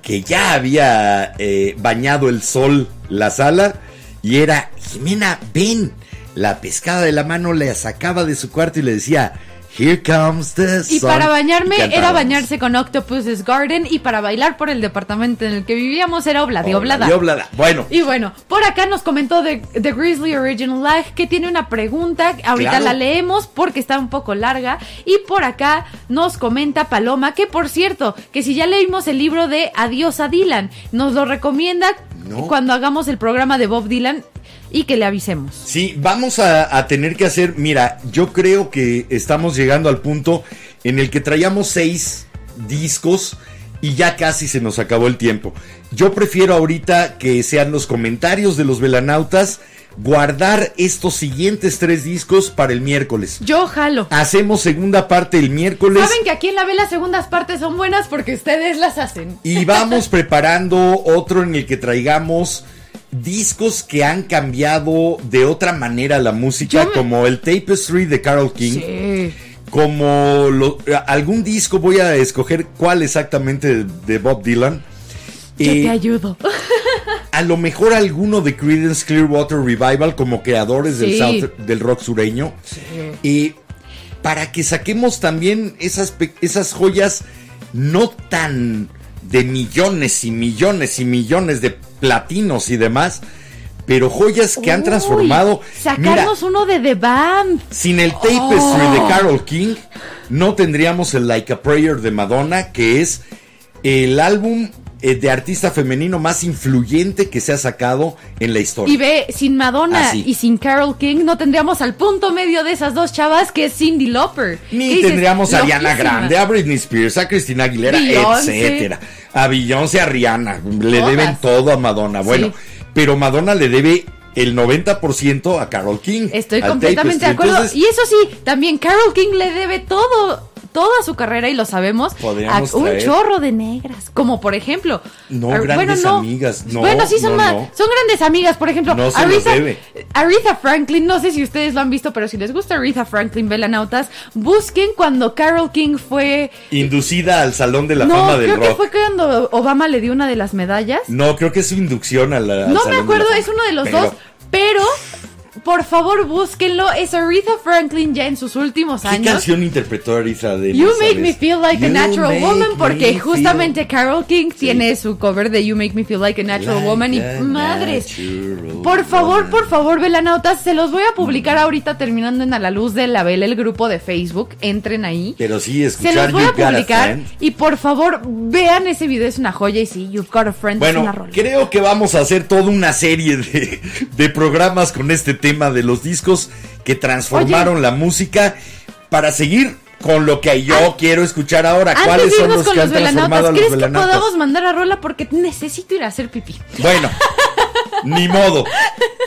Que ya había eh, bañado el sol la sala y era, Jimena, ven. La pescada de la mano le sacaba de su cuarto y le decía, Here comes the sun. Y para bañarme Y era bañarse con Octopus's Garden y para bailar por el departamento en el que vivíamos era Oblada. Obladi, oblada. Bueno, Y bueno, por acá nos comentó de The Grizzly Original Lag que tiene una pregunta, ahorita Claro. la leemos porque está un poco larga y por acá nos comenta Paloma que por cierto, que si ya leímos el libro de Adiós a Dylan, nos lo recomienda No. cuando hagamos el programa de Bob Dylan y que le avisemos. Sí, vamos a, a tener que hacer, mira, yo creo que estamos llegando al punto en el que traíamos seis discos y ya casi se nos acabó el tiempo. Yo prefiero ahorita que sean los comentarios de los velanautas, guardar estos siguientes tres discos para el miércoles. Yo jalo. Hacemos segunda parte el miércoles. Saben que aquí en la B las segundas partes son buenas porque ustedes las hacen. Y vamos *laughs* preparando otro en el que traigamos discos que han cambiado de otra manera la música, me- como el Tapestry de Carol King, Sí. como lo- algún disco, voy a escoger cuál exactamente de Bob Dylan. Yo Eh, te ayudo. *laughs* a lo mejor alguno de Creedence Clearwater Revival como creadores del, Sí. South- del rock sureño. Y para que saquemos también esas, esas joyas no tan de millones y millones y millones de platinos y demás, pero joyas que han transformado. Mira, Sacarnos uno de The Band. sin el Tapestry Oh. de Carol King, no tendríamos el Like a Prayer de Madonna, que es el álbum de artista femenino más influyente que se ha sacado en la historia. Y ve, sin Madonna Así. y sin Carol King no tendríamos al punto medio de esas dos chavas que es Cindy Lauper. ¿Qué Ni dices? tendríamos a Ariana Loquísima. Grande, a Britney Spears, a Cristina Aguilera, Beyoncé. etcétera. A Beyoncé, a Rihanna, le Todas. deben todo a Madonna. Bueno, Sí. pero Madonna le debe el 90% a Carol King. Estoy completamente de acuerdo. Entonces, y eso sí, también Carol King le debe todo, toda su carrera, y lo sabemos, a un traer- chorro de negras. Como por ejemplo. No, Ar- grandes amigas. No, bueno, sí, son, no, no. son grandes amigas. Por ejemplo, No se Aretha, debe. Aretha Franklin, no sé si ustedes lo han visto, pero si les gusta Aretha Franklin, velanautas, busquen cuando Carol King fue. inducida al Salón de la no, Fama del creo que Rock. fue cuando Obama le dio una de las medallas. No, creo que es su inducción a la. al No Salón me acuerdo, es uno de los Pero- dos, pero por favor búsquenlo. Es Aretha Franklin ya en sus últimos ¿Qué años. canción interpretó Aretha de You Make? Me Feel Like a Natural Woman, porque feel justamente Carol King tiene su cover de You Make Me Feel Like a Natural like Woman y madres. Por favor, woman. por favor, velanautas, se los voy a publicar ahorita terminando en A la Luz de la Vela, el grupo de Facebook. Entren ahí. Pero sí, Se escuchar los voy a publicar y por favor vean ese video, es una joya y sí, You've Got a Friend es una Bueno, rola. creo que vamos a hacer toda una serie de, de programas con este tema de los discos que transformaron la música para seguir con lo que yo quiero escuchar ahora. Antes ¿Cuáles de son los con que los han transformado a los ¿crees que podamos mandar a rola? Porque necesito ir a hacer pipí. Bueno, ni modo.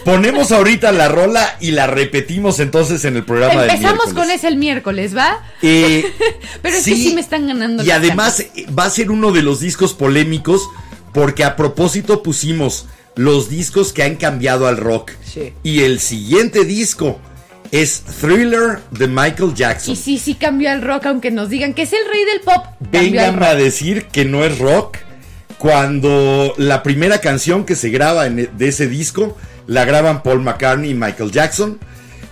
Ponemos ahorita la rola y la repetimos entonces en el programa del Empezamos con ese el miércoles, ¿va? Eh, *laughs* Pero es que sí me están ganando Y además eh, va a ser uno de los discos polémicos porque a propósito pusimos los discos que han cambiado al rock. Sí. Y el siguiente disco es Thriller de Michael Jackson. Y sí, sí cambió al rock, aunque nos digan que es el rey del pop. Vengan a decir que no es rock cuando la primera canción que se graba en e- de ese disco la graban Paul McCartney y Michael Jackson.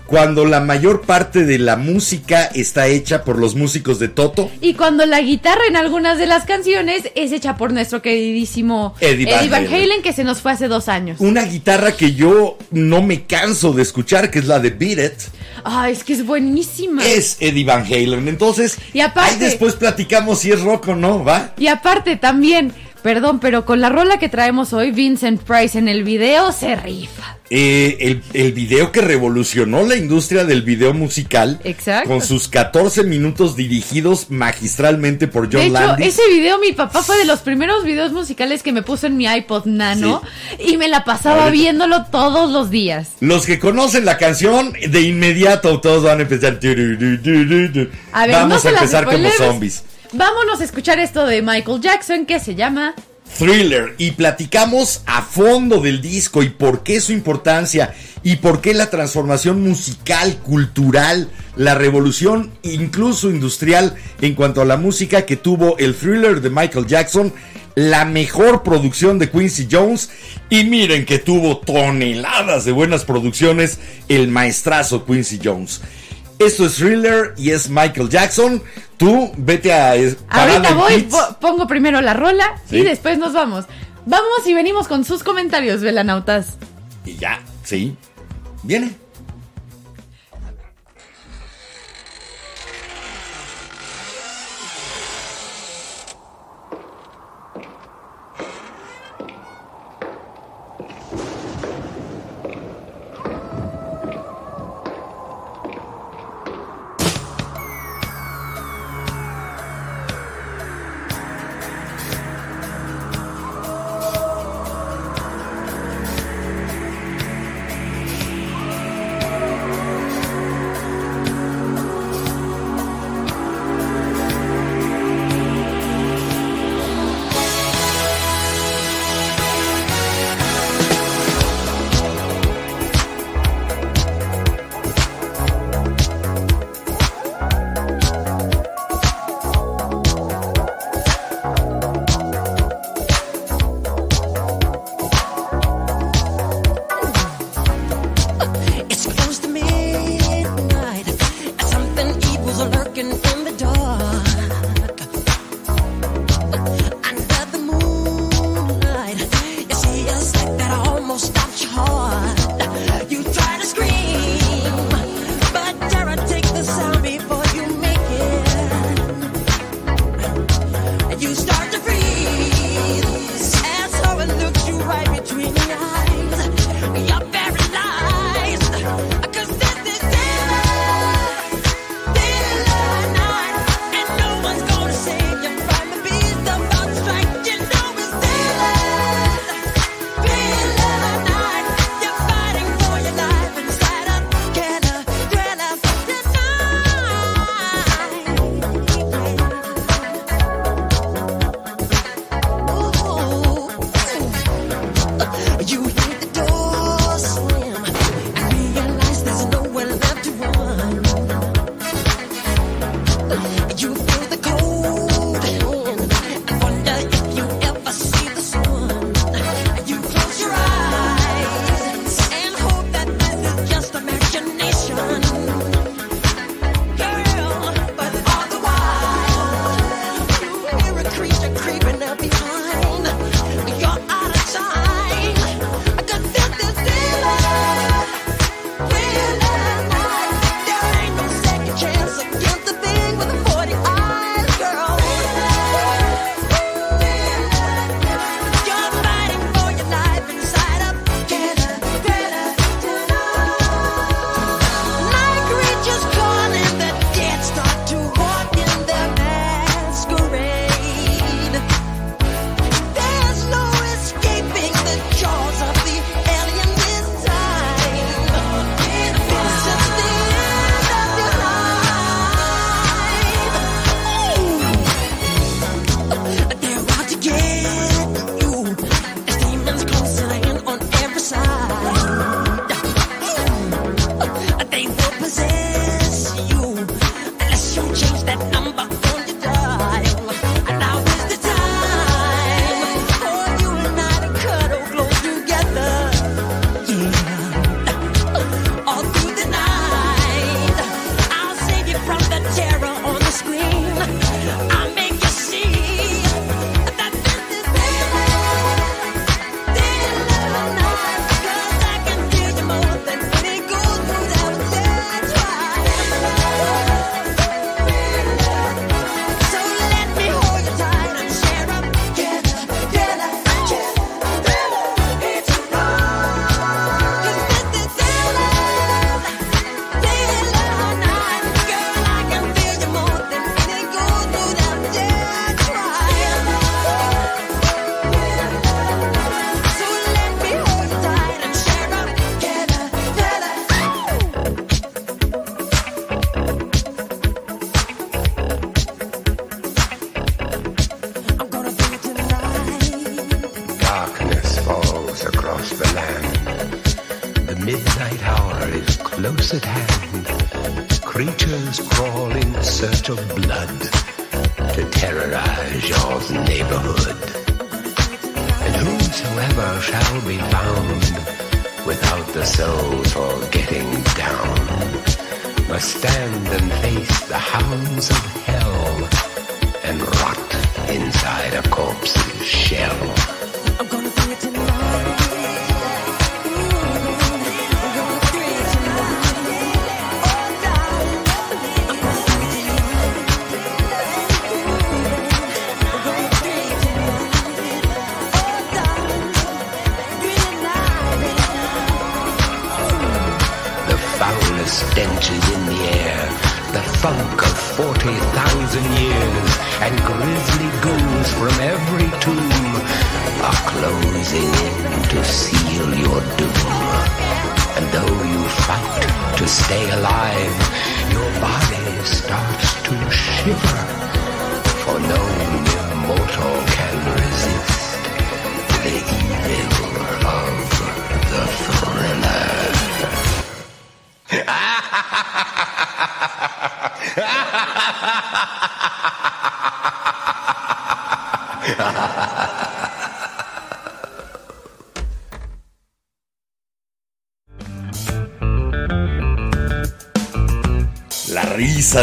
Cuando la mayor parte de la música está hecha por los músicos de Toto. Y cuando la guitarra en algunas de las canciones es hecha por nuestro queridísimo Eddie Van Van Halen. Halen, que se nos fue hace dos años. Una guitarra que yo no me canso de escuchar, que es la de Beat It, Ay, es que es buenísima. es Eddie Van Halen. Entonces, Y aparte- ahí después platicamos si es rock o no, ¿va? Y aparte también, perdón, pero con la rola que traemos hoy, Vincent Price en el video se rifa. Eh, el, el video que revolucionó la industria del video musical. Exacto. Con sus 14 minutos dirigidos magistralmente por John de hecho, Landis. ese video mi papá fue de los primeros videos musicales que me puso en mi iPod Nano y me la pasaba Ahorita- viéndolo todos los días. Los que conocen la canción, de inmediato todos van a empezar. A ver, Vamos no a empezar como zombies. Vámonos a escuchar esto de Michael Jackson que se llama Thriller y platicamos a fondo del disco y por qué su importancia y por qué la transformación musical, cultural, la revolución incluso industrial en cuanto a la música que tuvo el Thriller de Michael Jackson, la mejor producción de Quincy Jones y miren que tuvo toneladas de buenas producciones el maestrazo Quincy Jones. Esto es Thriller y es Michael Jackson. Tú vete a Ahorita voy, po- pongo primero la rola Sí. y después nos vamos. Vamos y venimos con sus comentarios, velanautas. Y ya, sí. Viene.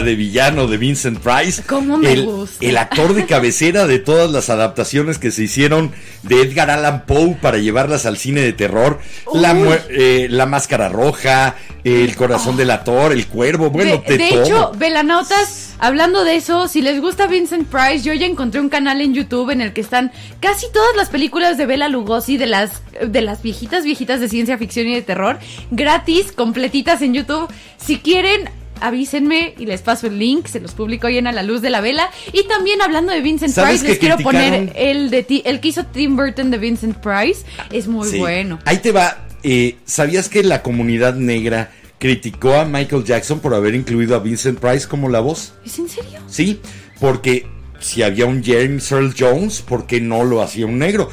De villano de Vincent Price. ¿Cómo me el, gusta? el actor de cabecera de todas las adaptaciones que se hicieron de Edgar Allan Poe para llevarlas al cine de terror. La, eh, la máscara roja, el corazón del actor, el cuervo, bueno, de, de, de todo. hecho, Velanautas, hablando de eso, si les gusta Vincent Price, yo ya encontré un canal en YouTube en el que están casi todas las películas de Bela Lugosi, de las, de las viejitas, viejitas de ciencia ficción y de terror, gratis, completitas en YouTube. Si quieren, avísenme y les paso el link, se los publico hoy en A la Luz de la Vela. Y también hablando de Vincent ¿Sabes Price, les quiero criticaron? poner el, de ti- el que hizo Tim Burton de Vincent Price. Es muy Sí. bueno. Ahí te va. eh, ¿Sabías que la comunidad negra criticó a Michael Jackson por haber incluido a Vincent Price como la voz? ¿Es en serio? Sí, porque si había un James Earl Jones, ¿por qué no lo hacía un negro?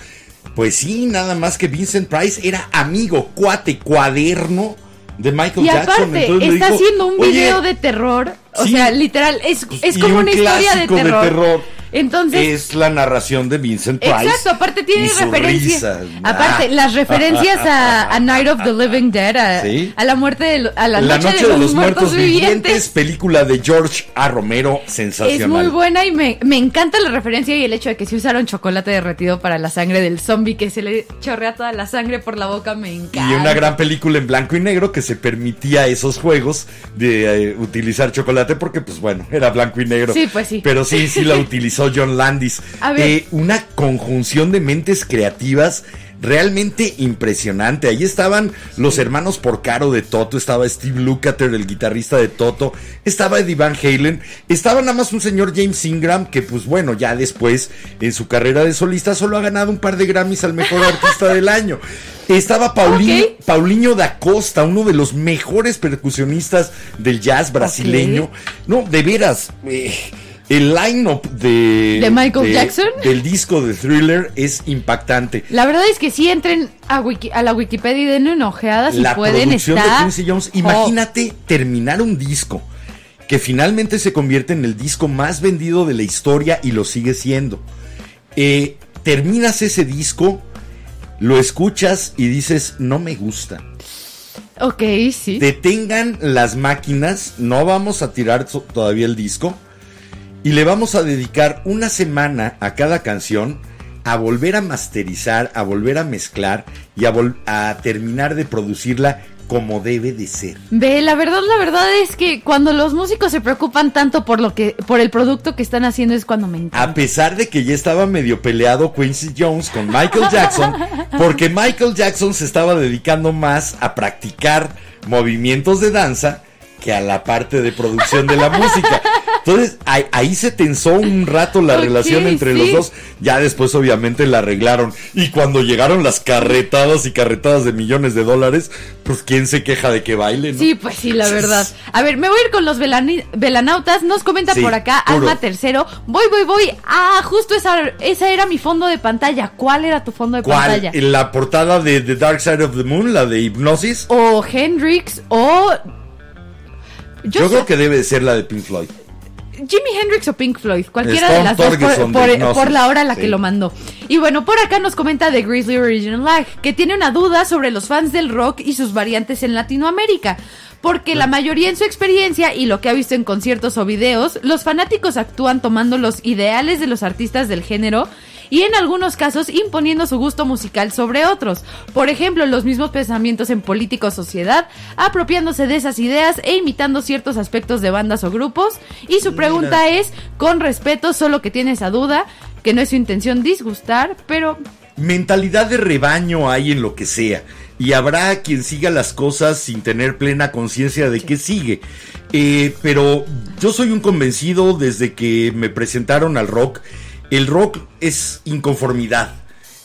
Pues sí, nada más que Vincent Price era amigo, cuate, cuaderno de Michael Y Jackson. aparte, Entonces está dijo, haciendo un "Oye, video de terror. O Sí. sea, literal, es, es y como un una historia de clásico terror. Entonces, es la narración de Vincent Price. exacto, aparte tiene referencias. Aparte, Ah. las referencias a, a Night of the Living Dead, a, Sí. a la muerte de, a la, La, noche, de, los, muertos, vivientes. película de George A. Romero, Es sensacional. muy buena y me, me encanta la referencia y el hecho de que si usaron chocolate derretido para la sangre del zombie, que se le chorrea toda la sangre por la boca, me encanta. Y una gran película en blanco y negro que se permitía esos juegos de eh, utilizar chocolate porque, pues bueno, era blanco y negro. Sí, pues sí. Pero sí, sí la utilizó *laughs* John Landis. A ver. Eh, una conjunción de mentes creativas realmente impresionante. Ahí estaban los hermanos Porcaro de Toto, estaba Steve Lukather, el guitarrista de Toto, estaba Eddie Van Halen, estaba nada más un señor James Ingram que pues bueno, ya después en su carrera de solista solo ha ganado un par de Grammys al mejor artista del año. Estaba Paulinho. Paulinho da Costa, uno de los mejores percusionistas del jazz brasileño. No, de veras, eh, el line-up de, ¿De Michael Jackson? del disco de Thriller es impactante. La verdad es que si entren a, wiki- a la Wikipedia y denle una ojeada si La pueden producción de Quincy Jones, Oh, imagínate terminar un disco que finalmente se convierte en el disco más vendido de la historia y lo sigue siendo. Eh, terminas ese disco, lo escuchas y dices, no me gusta. Ok, sí. detengan las máquinas, no vamos a tirar todavía el disco y le vamos a dedicar una semana a cada canción a volver a masterizar, a volver a mezclar y a, vol- a terminar de producirla como debe de ser. Ve, la verdad, la verdad es que cuando los músicos se preocupan tanto por lo que, por el producto que están haciendo es cuando me A pesar de que ya estaba medio peleado Quincy Jones con Michael Jackson, *laughs* porque Michael Jackson se estaba dedicando más a practicar movimientos de danza que a la parte de producción de la música. Entonces, ahí, ahí se tensó un rato la relación entre sí. los dos. Ya después, obviamente, la arreglaron. Y cuando llegaron las carretadas y carretadas de millones de dólares, pues quién se queja de que baile, ¿no? Sí, pues sí, la verdad. A ver, me voy a ir con los velani- velanautas. Nos comenta Sí, por acá puro. Alma Tercero. Voy, voy, voy. Ah, justo esa, esa era mi fondo de pantalla. ¿Cuál era tu fondo de ¿Cuál? pantalla? ¿La portada de The Dark Side of the Moon, la de Hipnosis? O Hendrix o Yo, Yo, creo que debe de ser la de Pink Floyd. Jimi Hendrix o Pink Floyd, cualquiera Stone de las dos por, la hora a la Sí. que lo mandó. Y bueno, por acá nos comenta The Grizzly Original Lag, que tiene una duda sobre los fans del rock y sus variantes en Latinoamérica. Porque la mayoría en su experiencia y lo que ha visto en conciertos o videos, los fanáticos actúan tomando los ideales de los artistas del género y en algunos casos imponiendo su gusto musical sobre otros. Por ejemplo, los mismos pensamientos en política o sociedad, apropiándose de esas ideas e imitando ciertos aspectos de bandas o grupos. Y su pregunta es, con respeto, solo que tiene esa duda, que no es su intención disgustar, pero Mentalidad de rebaño hay en lo que sea. Y habrá quien siga las cosas sin tener plena conciencia de que sigue. Eh, pero yo soy un convencido desde que me presentaron al rock. El rock es inconformidad.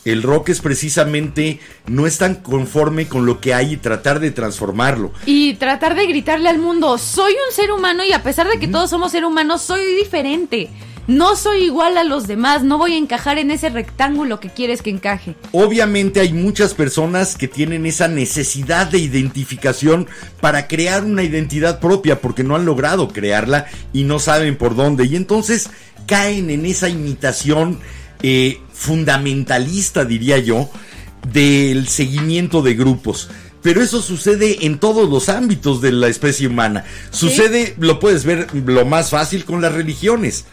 El rock es precisamente no es tan conforme con lo que hay y tratar de transformarlo. Y tratar de gritarle al mundo, soy un ser humano y a pesar de que todos somos seres humanos, soy diferente. No soy igual a los demás, no voy a encajar en ese rectángulo que quieres que encaje. Obviamente hay muchas personas que tienen esa necesidad de identificación para crear una identidad propia porque no han logrado crearla y no saben por dónde. Y entonces caen en esa imitación eh, fundamentalista, diría yo, del seguimiento de grupos. Pero eso sucede en todos los ámbitos de la especie humana. Sucede, lo puedes ver lo más fácil con las religiones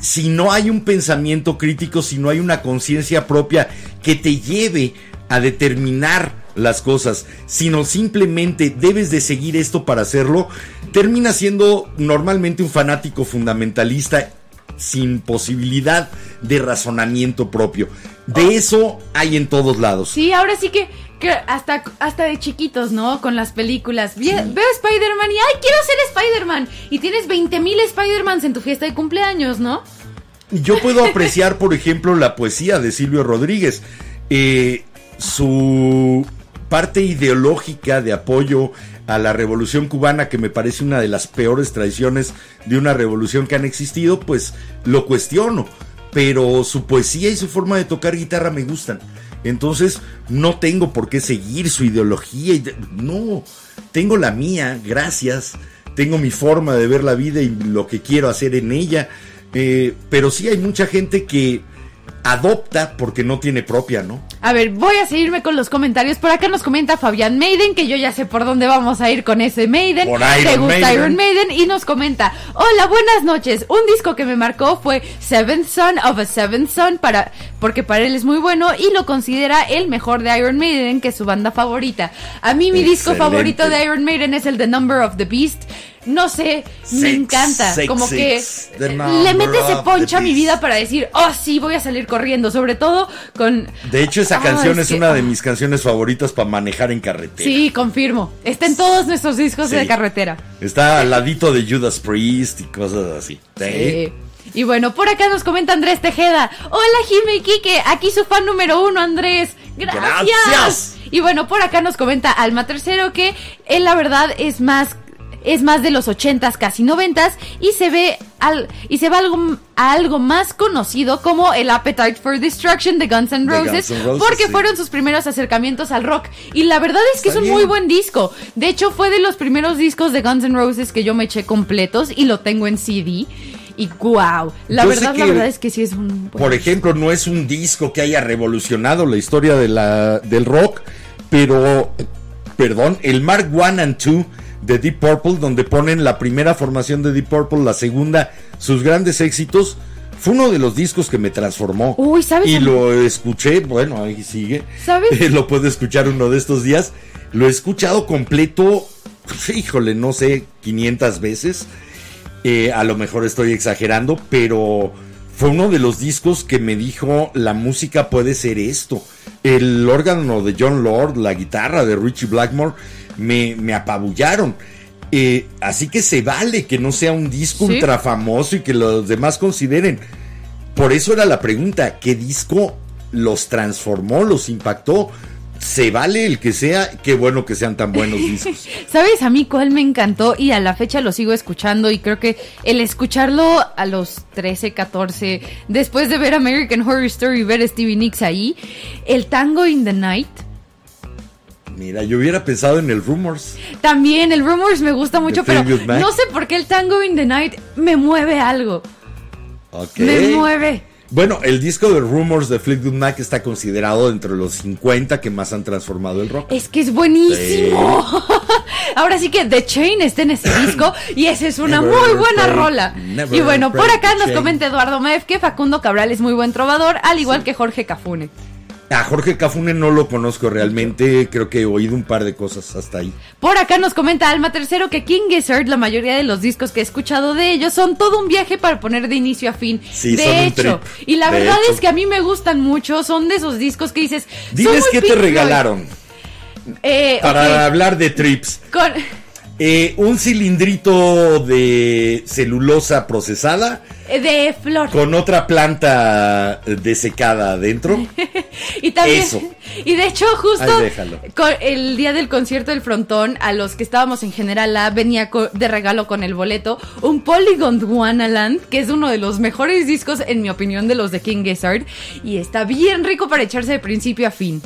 si no hay un pensamiento crítico, si no hay una conciencia propia que te lleve a determinar las cosas, sino simplemente debes de seguir esto para hacerlo, termina siendo normalmente un fanático fundamentalista sin posibilidad de razonamiento propio. De eso hay en todos lados. Sí, ahora sí que, que hasta, hasta de chiquitos, ¿no? Con las películas. Vie- Veo Spider-Man y ¡ay, quiero ser Spider-Man! Y tienes 20.000 Spider-Mans en tu fiesta de cumpleaños, ¿no? Yo puedo apreciar, por ejemplo, la poesía de Silvio Rodríguez. Eh, su parte ideológica de apoyo a la revolución cubana, que me parece una de las peores traiciones de una revolución que han existido, pues lo cuestiono. Pero su poesía y su forma de tocar guitarra me gustan. Entonces no tengo por qué seguir su ideología. y No, tengo la mía, gracias. Tengo mi forma de ver la vida y lo que quiero hacer en ella. Eh, pero sí hay mucha gente que adopta porque no tiene propia, ¿no? A ver, voy a seguirme con los comentarios. Por acá nos comenta Fabián Maiden, que yo ya sé por dónde vamos a ir con ese Maiden. Por ¿Te Iron gusta Maiden. Iron Maiden? Y nos comenta, hola, buenas noches. Un disco que me marcó fue Seventh Son of a Seventh Son, para, porque para él es muy bueno y lo considera el mejor de Iron Maiden, que es su banda favorita. A mí mi disco favorito de Iron Maiden es el The Number of the Beast. No sé, me encanta. six, como que six, le mete ese poncho a mi vida para decir, oh sí, voy a salir corriendo. Sobre todo con... De hecho, esa Ah, canción es es, que- una de ah. mis canciones favoritas para manejar en carretera. Sí, confirmo. Está en todos nuestros discos Sí. de carretera. Está al ladito de Judas Priest y cosas así. ¿Sí? Sí. Y bueno, por acá nos comenta Andrés Tejeda. Hola Jime y Quique, aquí su fan número uno, Andrés. Gracias. Gracias. Y bueno, por acá nos comenta Alma Tercero que él la verdad es más es más de los ochentas, casi noventas, y se ve al, y se va algo, a algo más conocido como el Appetite for Destruction de Guns N' Roses, Guns N' Roses, porque sí. fueron sus primeros acercamientos al rock. Y la verdad es que Está es un bien. muy buen disco. De hecho, fue de los primeros discos de Guns N' Roses que yo me eché completos y lo tengo en CD. Y wow, la Yo verdad, la verdad es que sí es un. Por ejemplo, no es un disco que haya revolucionado la historia de la, del rock, pero, perdón, el Mark One and Two de Deep Purple, donde ponen la primera formación de Deep Purple, la segunda, sus grandes éxitos, fue uno de los discos que me transformó. Uy, ¿sabes? Y lo escuché, bueno, ahí sigue. ¿Sabes? *laughs* lo puedo escuchar uno de estos días. Lo he escuchado completo, híjole, no sé, 500 veces. Eh, a lo mejor estoy exagerando, pero fue uno de los discos que me dijo la música puede ser esto. El órgano de John Lord, la guitarra de Richie Blackmore, me, me apabullaron. Eh, así que se vale que no sea un disco Sí. ultra famoso y que los demás consideren. Por eso era la pregunta, ¿qué disco los transformó, los impactó? Se vale el que sea, qué bueno que sean tan buenos *laughs* discos. ¿Sabes a mí cuál me encantó? Y a la fecha lo sigo escuchando y creo que el escucharlo a los 13, 14, después de ver American Horror Story y ver a Stevie Nicks ahí, el tango in the night. Mira, yo hubiera pensado en el Rumors. También el Rumors me gusta mucho, pero no sé por qué el Tango in the Night me mueve algo. Me mueve. Bueno, el disco de Rumors de Fleetwood Mac está considerado entre los 50 que más han transformado el rock. Es que es buenísimo. *laughs* Ahora sí que The Chain está en ese disco y esa es una Never muy buena break, rola. Y bueno, por acá nos chain. comenta Eduardo Mev que Facundo Cabral es muy buen trovador, al igual que Jorge Cafune. A Jorge Cafune no lo conozco realmente, creo que he oído un par de cosas hasta ahí. Por acá nos comenta Alma Tercero que King Gizzard, la mayoría de los discos que he escuchado de ellos son todo un viaje para poner de inicio a fin. Sí, de son un hecho, trip. y la De verdad hecho. es que a mí me gustan mucho, son de esos discos que dices. Diles qué te regalaron Eh, para hablar de trips. con- Eh, un cilindrito de celulosa procesada eh, de flor. con otra planta desecada adentro. *laughs* Y también, Eso. y de hecho, justo déjalo. con el día del concierto del frontón, a los que estábamos en General A, venía de regalo con el boleto un Polygon Wonderland, que es uno de los mejores discos, en mi opinión, de los de King Gizzard, y está bien rico para echarse de principio a fin.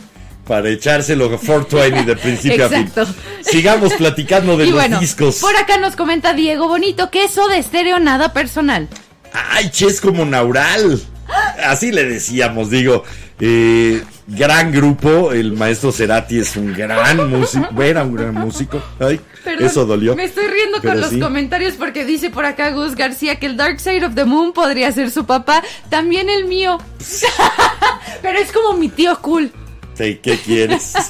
Para echárselo 420 de principio a fin. Sigamos platicando de y los bueno, discos. por acá nos comenta Diego Bonito que eso de estéreo nada personal. Ay, che, es como Naural. Así le decíamos, digo. eh, gran grupo, el maestro Cerati es un gran músico, *laughs* era un gran músico. Ay, Perdón, eso dolió. Me estoy riendo con los sí. comentarios porque dice por acá Gus García que el Dark Side of the Moon podría ser su papá, también el mío. *laughs* Pero es como mi tío cool. ¿Qué quieres? *laughs*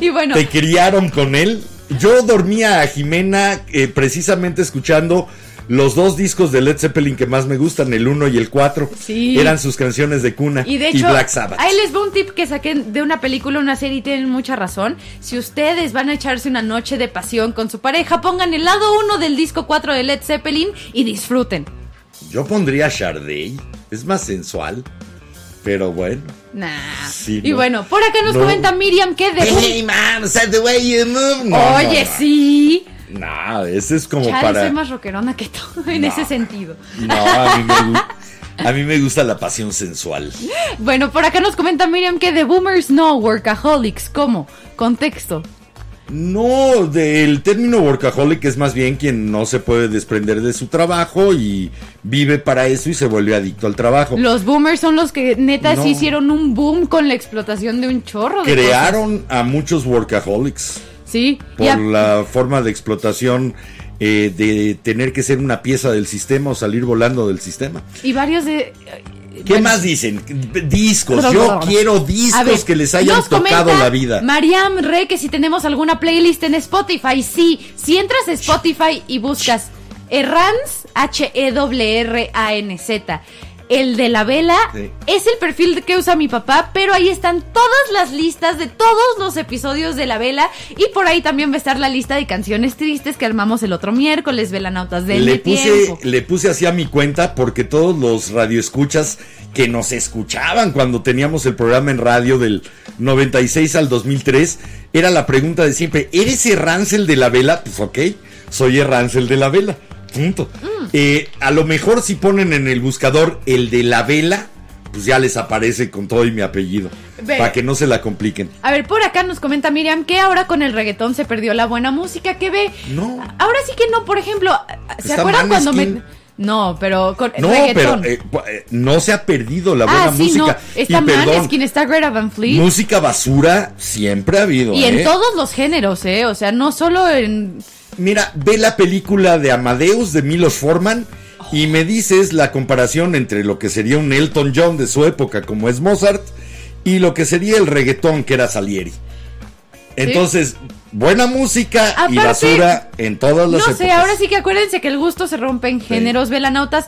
Y bueno, ¿Te criaron con él? Yo dormía a Jimena eh, precisamente escuchando los dos discos de Led Zeppelin que más me gustan, el 1 y el 4. Sí. Eran sus canciones de cuna. y de hecho, Black Sabbath. ahí les va un tip que saquen de una película, una serie y tienen mucha razón. Si ustedes van a echarse una noche de pasión con su pareja, pongan el lado 1 del disco 4 de Led Zeppelin y disfruten. Yo pondría Sharday. Es más sensual. Pero bueno. Nah. Sí, y no. bueno, por acá nos No. comenta Miriam que de Hey man, the way you move? No, Oye, sí. No, ese es como Chale, para. soy más rockerona que tú en ese sentido. No, a mí, me gu- a mí me gusta la pasión sensual. Bueno, por acá nos comenta Miriam que The Boomers no, Workaholics. ¿Cómo? Contexto. No, del término workaholic es más bien quien no se puede desprender de su trabajo y vive para eso y se vuelve adicto al trabajo. Los boomers son los que neta No. sí hicieron un boom con la explotación de un chorro de Crearon a muchos workaholics. Sí. por a- la forma de explotación eh, de tener que ser una pieza del sistema o salir volando del sistema. Y varios de. ¿Qué bueno, más dicen? Discos. Yo quiero a discos ver, que les hayan tocado la vida. Mariam Re que si tenemos alguna playlist en Spotify. Sí, si entras a Spotify y buscas Errans, H-E-R-R-A-N-Z, el de la vela, Sí. es el perfil que usa mi papá, pero ahí están todas las listas de todos los episodios de la vela y por ahí también va a estar la lista de canciones tristes que armamos el otro miércoles, velanautas del Le puse, tiempo. le puse así a mi cuenta porque todos los radioescuchas que nos escuchaban cuando teníamos el programa en radio del 96 al 2003, era la pregunta de siempre, ¿eres Rancel de la vela? Pues ok, soy Rancel de la vela. Punto. Mm. Eh, a lo mejor si ponen en el buscador el de la vela, pues ya les aparece con todo y mi apellido. Para que no se la compliquen. A ver, por acá nos comenta Miriam que ahora con el reggaetón se perdió la buena música que ve. No. Ahora sí que no, por ejemplo, ¿se acuerdan cuando me... No, pero con No, reggaetón. pero eh, eh, no se ha perdido la buena ah, sí, música. no. Está y perdón, Maneskin, está Greta Van Fleet. música basura siempre ha habido. y en ¿eh? todos los géneros, ¿eh? O sea, no solo en... Mira, ve la película de Amadeus de Milos Forman y me dices la comparación entre lo que sería un Elton John de su época, como es Mozart, y lo que sería el reggaetón, que era Salieri. Entonces, buena música y basura en todas las No sé, ahora sí que acuérdense que el gusto se rompe en géneros, velanautas.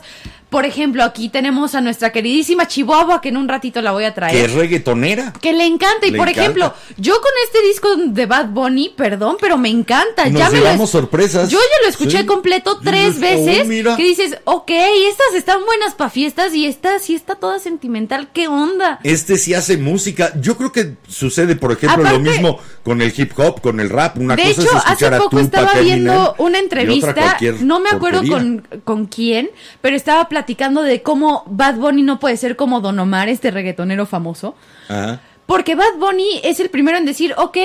Por ejemplo, aquí tenemos a nuestra queridísima Chihuahua, que en un ratito la voy a traer. Que es reggaetonera. Que le encanta. Y Le por encanta. ejemplo, yo con este disco de Bad Bunny, perdón, pero me encanta. Nos ya me llevamos lo, sorpresas. Yo ya lo escuché Sí. completo tres oh, veces. mira. que dices, ok, estas están buenas para fiestas y esta sí está toda sentimental. ¿Qué onda? Este sí hace música. Yo creo que sucede, por ejemplo, lo mismo con el hip hop, con el rap. Una de cosa hecho, es hace escuchar a poco estaba viendo una entrevista, no me acuerdo con, con quién, pero estaba platicando de cómo Bad Bunny no puede ser como Don Omar, este reggaetonero famoso. Ajá. Porque Bad Bunny es el primero en decir, ok,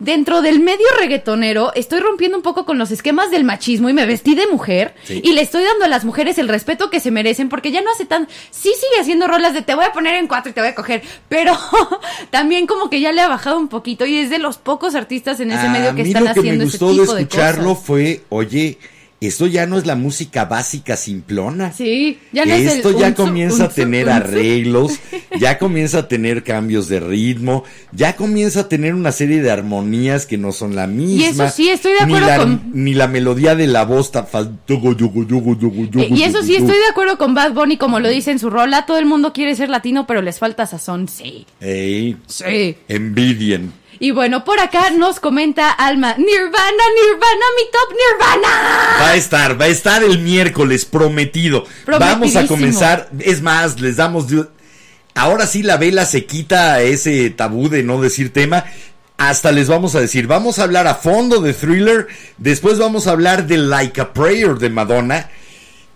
dentro del medio reggaetonero estoy rompiendo un poco con los esquemas del machismo y me vestí de mujer Sí. y le estoy dando a las mujeres el respeto que se merecen porque ya no hace tan... Sí sigue haciendo rolas de te voy a poner en cuatro y te voy a coger, pero *laughs* también como que ya le ha bajado un poquito y es de los pocos artistas en ese A medio que mí están lo que haciendo me ese gustó tipo de de escucharlo cosas. fue, oye, esto ya no es la música básica simplona. Sí, ya no es el Esto ya unzu, comienza a tener unzu. arreglos, ya comienza a tener cambios de ritmo, ya comienza a tener una serie de armonías que no son la misma. eso sí, estoy de ni acuerdo la- con- Ni la melodía de la voz yugu, Eh, y eso sí, estoy de acuerdo con Bad Bunny, como lo dice en su rola. Todo el mundo quiere ser latino, pero les falta sazón. Sí. Ey, Sí. envidian. Y bueno, por acá nos comenta Alma, Nirvana, Nirvana, mi top Nirvana. Va a estar, va a estar el miércoles, prometido. Vamos a comenzar, es más, les damos... Ahora sí la vela se quita ese tabú de no decir tema. Hasta les vamos a decir, vamos a hablar a fondo de Thriller, después vamos a hablar de Like a Prayer de Madonna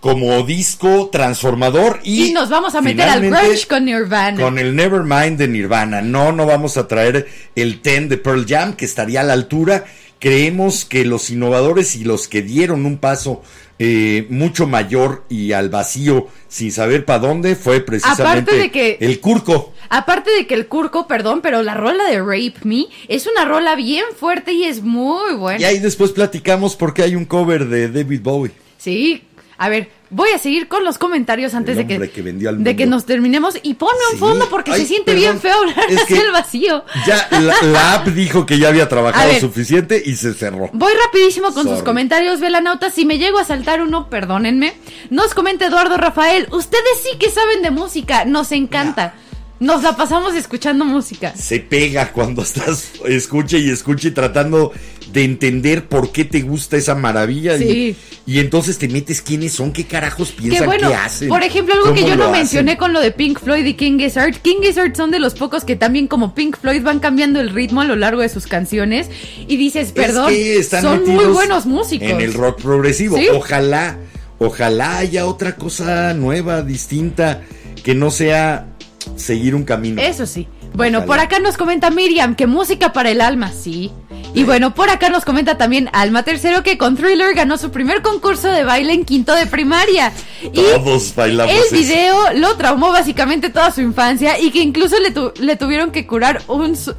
como disco transformador y, Y nos vamos a meter al grunge con Nirvana. Con el Nevermind de Nirvana. No, no vamos a traer el Ten de Pearl Jam, que estaría a la altura. Creemos que los innovadores y los que dieron un paso eh, mucho mayor y al vacío sin saber para dónde fue precisamente Aparte de que- el Curco. Aparte de que el curco, perdón, pero la rola de Rape Me es una rola bien fuerte y es muy buena. Y ahí después platicamos porque hay un cover de David Bowie. Sí, a ver, voy a seguir con los comentarios antes de que, que vendió al de que mundo. nos terminemos y ponme un Sí. fondo porque Ay, se siente perdón, bien feo hablar es hacia el vacío. Ya la, la app dijo que ya había *laughs* trabajado ver. suficiente y se cerró. Voy rapidísimo con sus Sorry. comentarios, velanautas. Si me llego a saltar uno, perdónenme. Nos comenta Eduardo Rafael. Ustedes sí que saben de música. Nos encanta. Nos la pasamos escuchando música. se pega cuando estás escuche y escuche tratando de entender por qué te gusta esa maravilla Sí. y, y entonces te metes quiénes son, qué carajos piensan, Que bueno, qué hacen. por ejemplo, algo que yo no hacen. mencioné con lo de Pink Floyd y King Gizzard. King Gizzard son de los pocos que también como Pink Floyd van cambiando el ritmo a lo largo de sus canciones y dices, Es perdón, que son muy buenos músicos. En el rock progresivo. Sí. Ojalá, ojalá haya otra cosa nueva, distinta, que no sea seguir un camino. Eso sí. Bueno, Ojalá. por acá nos comenta Miriam que música para el alma, sí. Y bueno, por acá nos comenta también Alma Tercero que con Thriller ganó su primer concurso de baile en quinto de primaria. Y Todos bailamos el eso. video lo traumó básicamente toda su infancia y que incluso le, tu- le tuvieron que curar un... su-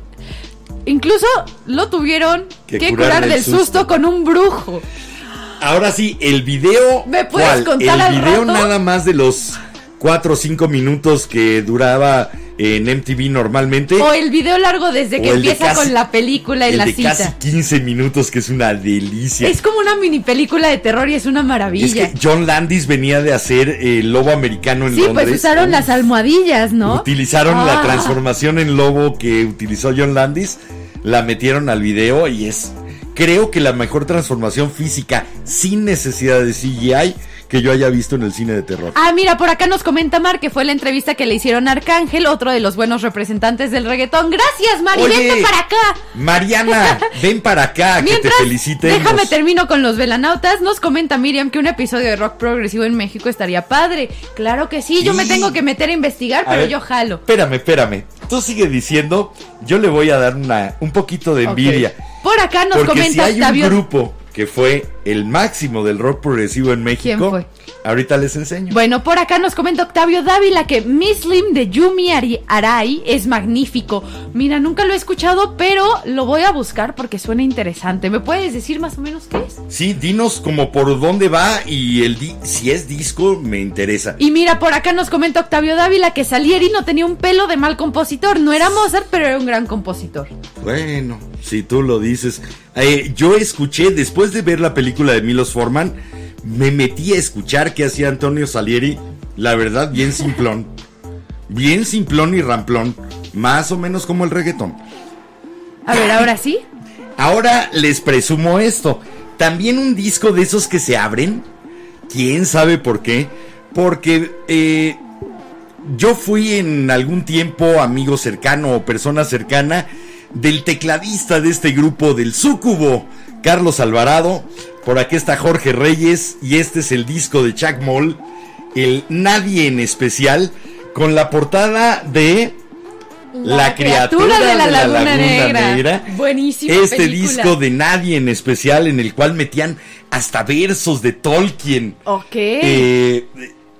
Incluso lo tuvieron Que que, curar del susto. susto. con un brujo. Ahora sí, el video. ¿Me puedes ¿cuál? contar al El video rato? nada más de los 4 o 5 minutos que duraba en MTV normalmente. O el video largo desde que de empieza casi- con la película y el la de cita. casi 15 minutos, que es una delicia. Es como una mini película de terror y es una maravilla. Es que John Landis venía de hacer el lobo americano en Sí, Londres. pues usaron las almohadillas, ¿no? Utilizaron la Ah. transformación en lobo que utilizó John Landis, la metieron al video y es, creo que la mejor transformación física sin necesidad de CGI que yo haya visto en el cine de terror. Ah, mira, por acá nos comenta Mar que fue la entrevista que le hicieron a Arcángel, otro de los buenos representantes del reggaetón. Gracias, Mari, Oye, vente para acá. Mariana, *laughs* ven para acá, que te Mientras, felicitemos. déjame termino con los velanautas. Nos comenta Miriam que un episodio de rock progresivo en México estaría padre. Claro que sí, yo me tengo que meter a investigar, A pero ver, yo jalo. Espérame, espérame. Tú sigue diciendo, yo le voy a dar una, un poquito de envidia. Por acá nos Porque si comenta hay Octavio. un grupo que fue el máximo del rock progresivo en México, ¿Quién fue? Ahorita les enseño. Bueno, por acá nos comenta Octavio Dávila que Muslim de Yumi Arai es magnífico. Mira, nunca lo he escuchado, pero lo voy a buscar porque suena interesante. ¿Me puedes decir más o menos qué es? Sí, dinos como por dónde va y el di- si es disco me interesa. Y mira, por acá nos comenta Octavio Dávila que Salieri no tenía un pelo de mal compositor. No era Mozart, pero era un gran compositor. Bueno, si tú lo dices. Eh, yo escuché, después de ver la película de Milos Forman, me metí a escuchar qué hacía Antonio Salieri. La verdad, bien *laughs* simplón. bien simplón y ramplón. Más o menos como el reggaetón. A ver, ahora sí. Ahora les presumo esto. También un disco de esos que se abren. ¿Quién sabe por qué? Porque eh, yo fui en algún tiempo amigo cercano o persona cercana del tecladista de este grupo del Súcubo, Carlos Alvarado. Por aquí está Jorge Reyes y este es el disco de Chuck Moll, el Nadie en especial, con la portada de La, criatura, de la, Laguna, Negra. Buenísima Este película. disco de nadie en especial en el cual metían hasta versos de Tolkien. Ok. eh,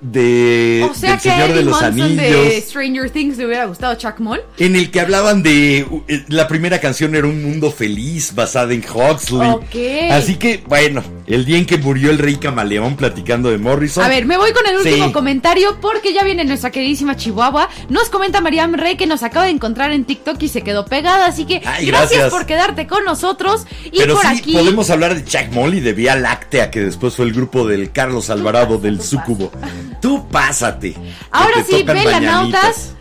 de o sea del que Señor de Eddie los Munson de Anillos. Stranger Things le hubiera gustado Chuck Moll. En el que hablaban de. eh, La primera canción era Un Mundo Feliz, basada en Huxley. Así que, bueno, el día en que murió el rey camaleón platicando de Morrison. A ver, me voy con el último Sí. comentario porque ya viene nuestra queridísima Chihuahua. Nos comenta Mariam Rey que nos acaba de encontrar en TikTok y se quedó pegada. Así que Ay, gracias. gracias. por quedarte con nosotros. Y Pero por sí, aquí. podemos hablar de Chuck Moll y de Vía Láctea, que después fue el grupo del Carlos Alvarado del Súcubo. Tú pásate. Ahora sí, tocan velanautas.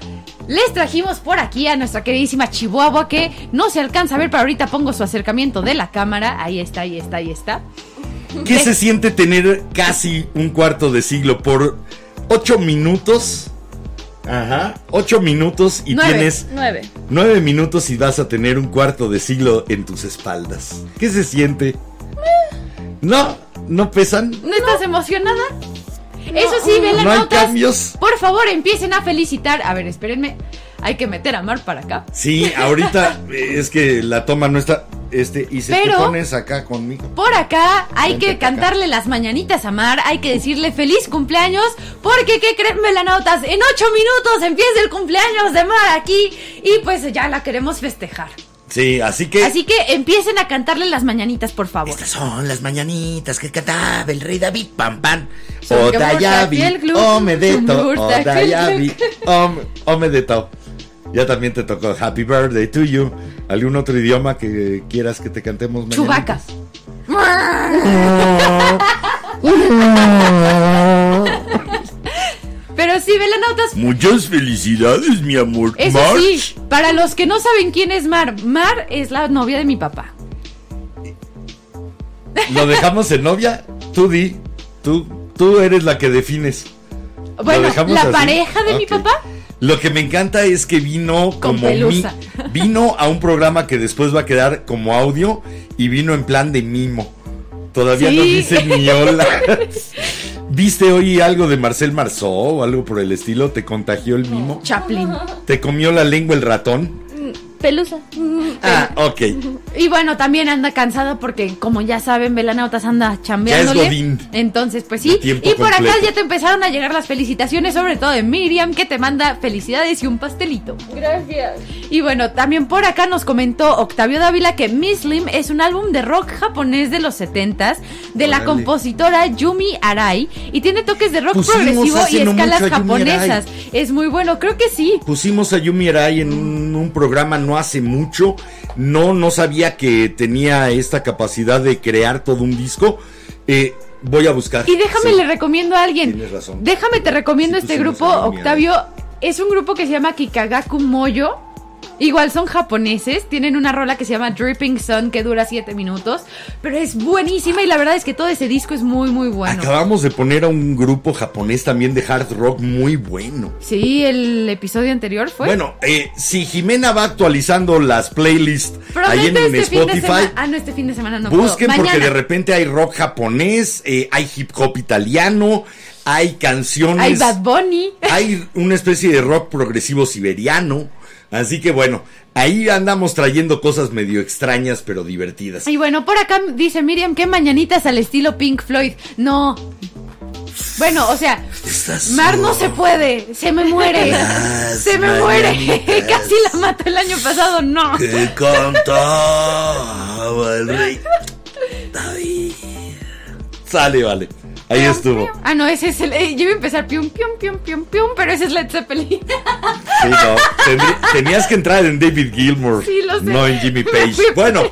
Les trajimos por aquí a nuestra queridísima Chihuahua que no se alcanza a ver, pero ahorita pongo su acercamiento de la cámara. Ahí está, ahí está, ahí está. ¿Qué se siente tener casi un cuarto de siglo por ocho minutos? Ajá, ocho minutos y nueve, tienes nueve. nueve minutos y vas a tener un cuarto de siglo en tus espaldas. ¿Qué se siente? No, no pesan. ¿No estás emocionada? Eso sí, No hay velanautas. cambios. Por favor, empiecen a felicitar. A ver, espérenme. Hay que meter a Mar para acá. Sí, ahorita *laughs* es que la toma no está. Este, y se Pero- te pones acá conmigo. Por acá hay Vente que acá. cantarle las mañanitas a Mar, hay que decirle feliz cumpleaños, porque ¿qué creen, velanautas? En ocho minutos empieza el cumpleaños de Mar aquí y pues ya la queremos festejar. Sí, así que. Así que empiecen a cantarle las mañanitas, por favor. Estas son las mañanitas que cantaba el rey David Pam Pam. Fiel, glu- Omedeto, glu- Om- Omedeto. Ya también te tocó Happy Birthday to you. ¿Algún otro idioma que quieras que te cantemos mañana? Chubaca. *laughs* Pero sí, velanautas, Muchas felicidades, mi amor. eso March. sí, para los que no saben quién es Mar, Mar es la novia de mi papá. ¿Lo dejamos en novia? Tú di. Tú, tú eres la que defines. ¿Lo Bueno, dejamos la así? pareja de mi papá. Lo que me encanta es que vino como mi- *laughs* vino a un programa que después va a quedar como audio y vino en plan de mimo. Todavía no dice ni hola. *laughs* ¿Viste hoy algo de Marcel Marceau o algo por el estilo? ¿Te contagió el mimo? Chaplin. ¿Te comió la lengua el ratón? Pelusa. Ah, ok. Y bueno, también anda cansada porque, como ya saben, Velanautas anda chambeándole. Godín. Entonces, pues sí. Y por acá ya te empezaron a llegar las felicitaciones, sobre todo de Miriam, que te manda felicidades y un pastelito. Gracias. Y bueno, también por acá nos comentó Octavio Dávila que Miss Lim es un álbum de rock japonés de los 70s de la compositora Yumi Arai y tiene toques de rock Pusimos progresivo y escalas japonesas. Es muy bueno, creo que sí. Pusimos a Yumi Arai en un, un programa no hace mucho. No, no sabía que tenía esta capacidad de crear todo un disco. Eh, voy a buscar. Y déjame Sí. le recomiendo a alguien. Tienes razón. Déjame te recomiendo este grupo, Octavio. Es un grupo que se llama Kikagaku Moyo. Igual son japoneses, tienen una rola que se llama Dripping Sun que dura 7 minutos, pero es buenísima y la verdad es que todo ese disco es muy muy bueno. Acabamos de poner a un grupo japonés también de hard rock muy bueno. Sí, el episodio anterior fue. Bueno, eh, si Jimena va actualizando las playlists ahí en, este Spotify. Ah, no, este fin de semana no busquen puedo. porque de repente hay rock japonés, eh, hay hip hop italiano, hay canciones. Hay Bad Bunny. hay una especie de rock progresivo siberiano. Así que bueno, ahí andamos trayendo cosas medio extrañas pero divertidas. Y bueno, por acá dice Miriam que mañanitas al estilo Pink Floyd. No. Bueno, o sea, Mar no se puede, se me muere, las se me muere. *laughs* Casi la mató el año pasado, no. Que el rey David. Sale, vale. Ahí estuvo. Ah, no, ese es el. eh, yo iba a empezar pium, pium, pium, pium, pium, pero ese es Led Zeppelin. Sí, no. Tendrí- tenías que entrar en David Gilmour, Sí, lo sé. no en Jimmy Page. Bueno,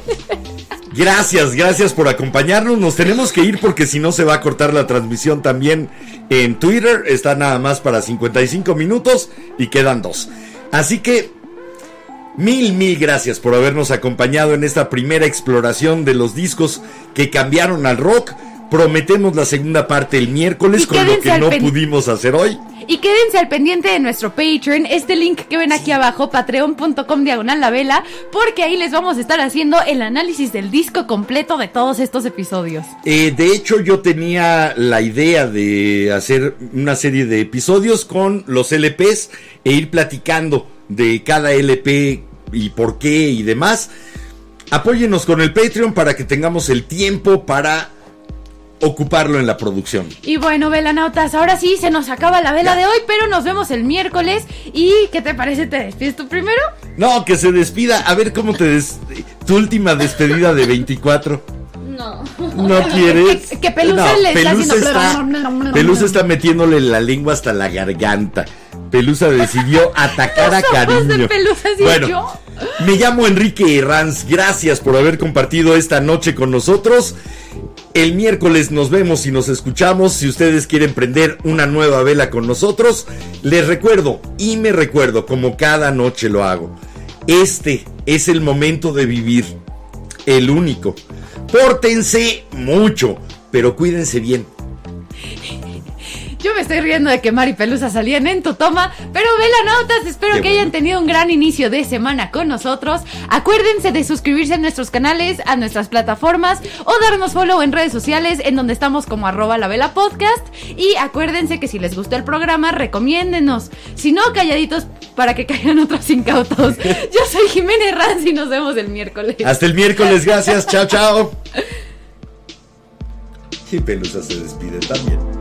gracias, gracias por acompañarnos. Nos tenemos que ir porque si no se va a cortar la transmisión también en Twitter. Está nada más para 55 minutos y quedan dos. Así que Mil, mil gracias por habernos acompañado en esta primera exploración de los discos que cambiaron al rock. Prometemos la segunda parte el miércoles Y con lo que no pudimos hacer hoy. Y quédense al pendiente de nuestro Patreon, este link que ven aquí abajo, patreon.com diagonal la vela, porque ahí les vamos a estar haciendo el análisis del disco completo de todos estos episodios. Eh, de hecho, yo tenía la idea de hacer una serie de episodios con los LPs e ir platicando de cada LP y por qué y demás. Apóyenos con el Patreon para que tengamos el tiempo para ocuparlo en la producción. Y bueno, velanautas, ahora sí se nos acaba la vela Ya. de hoy, pero nos vemos el miércoles. ¿Y qué te parece? ¿Te despides tú primero? No, que se despida. A ver cómo te des... Tu última despedida de 24. No. ¿No *laughs* quieres? Que, que Pelusa le está Pelusa haciendo... está, Pelusa está metiéndole la lengua hasta la garganta. Pelusa decidió *laughs* atacar a de cariño. Pelusa, sí, bueno, yo. me llamo Enrique Herranz. Gracias por haber compartido esta noche con nosotros. El miércoles nos vemos y nos escuchamos. Si ustedes quieren prender una nueva vela con nosotros, les recuerdo y me recuerdo como cada noche lo hago. Este es el momento de vivir, el único. Pórtense mucho, pero cuídense bien. Yo me estoy riendo de que Mari Pelusa salían en tu toma, pero velanautas, espero Qué que bueno. hayan tenido un gran inicio de semana con nosotros. Acuérdense de suscribirse a nuestros canales, a nuestras plataformas o darnos follow en redes sociales en donde estamos como arroba la vela podcast. Y acuérdense que si les gustó el programa, recomiéndenos. Si no, calladitos para que caigan otros incautos. *laughs* Yo soy Jiménez Ranz y nos vemos el miércoles. Hasta el miércoles, gracias, chao, chao. *laughs* Y Pelusa se despide también.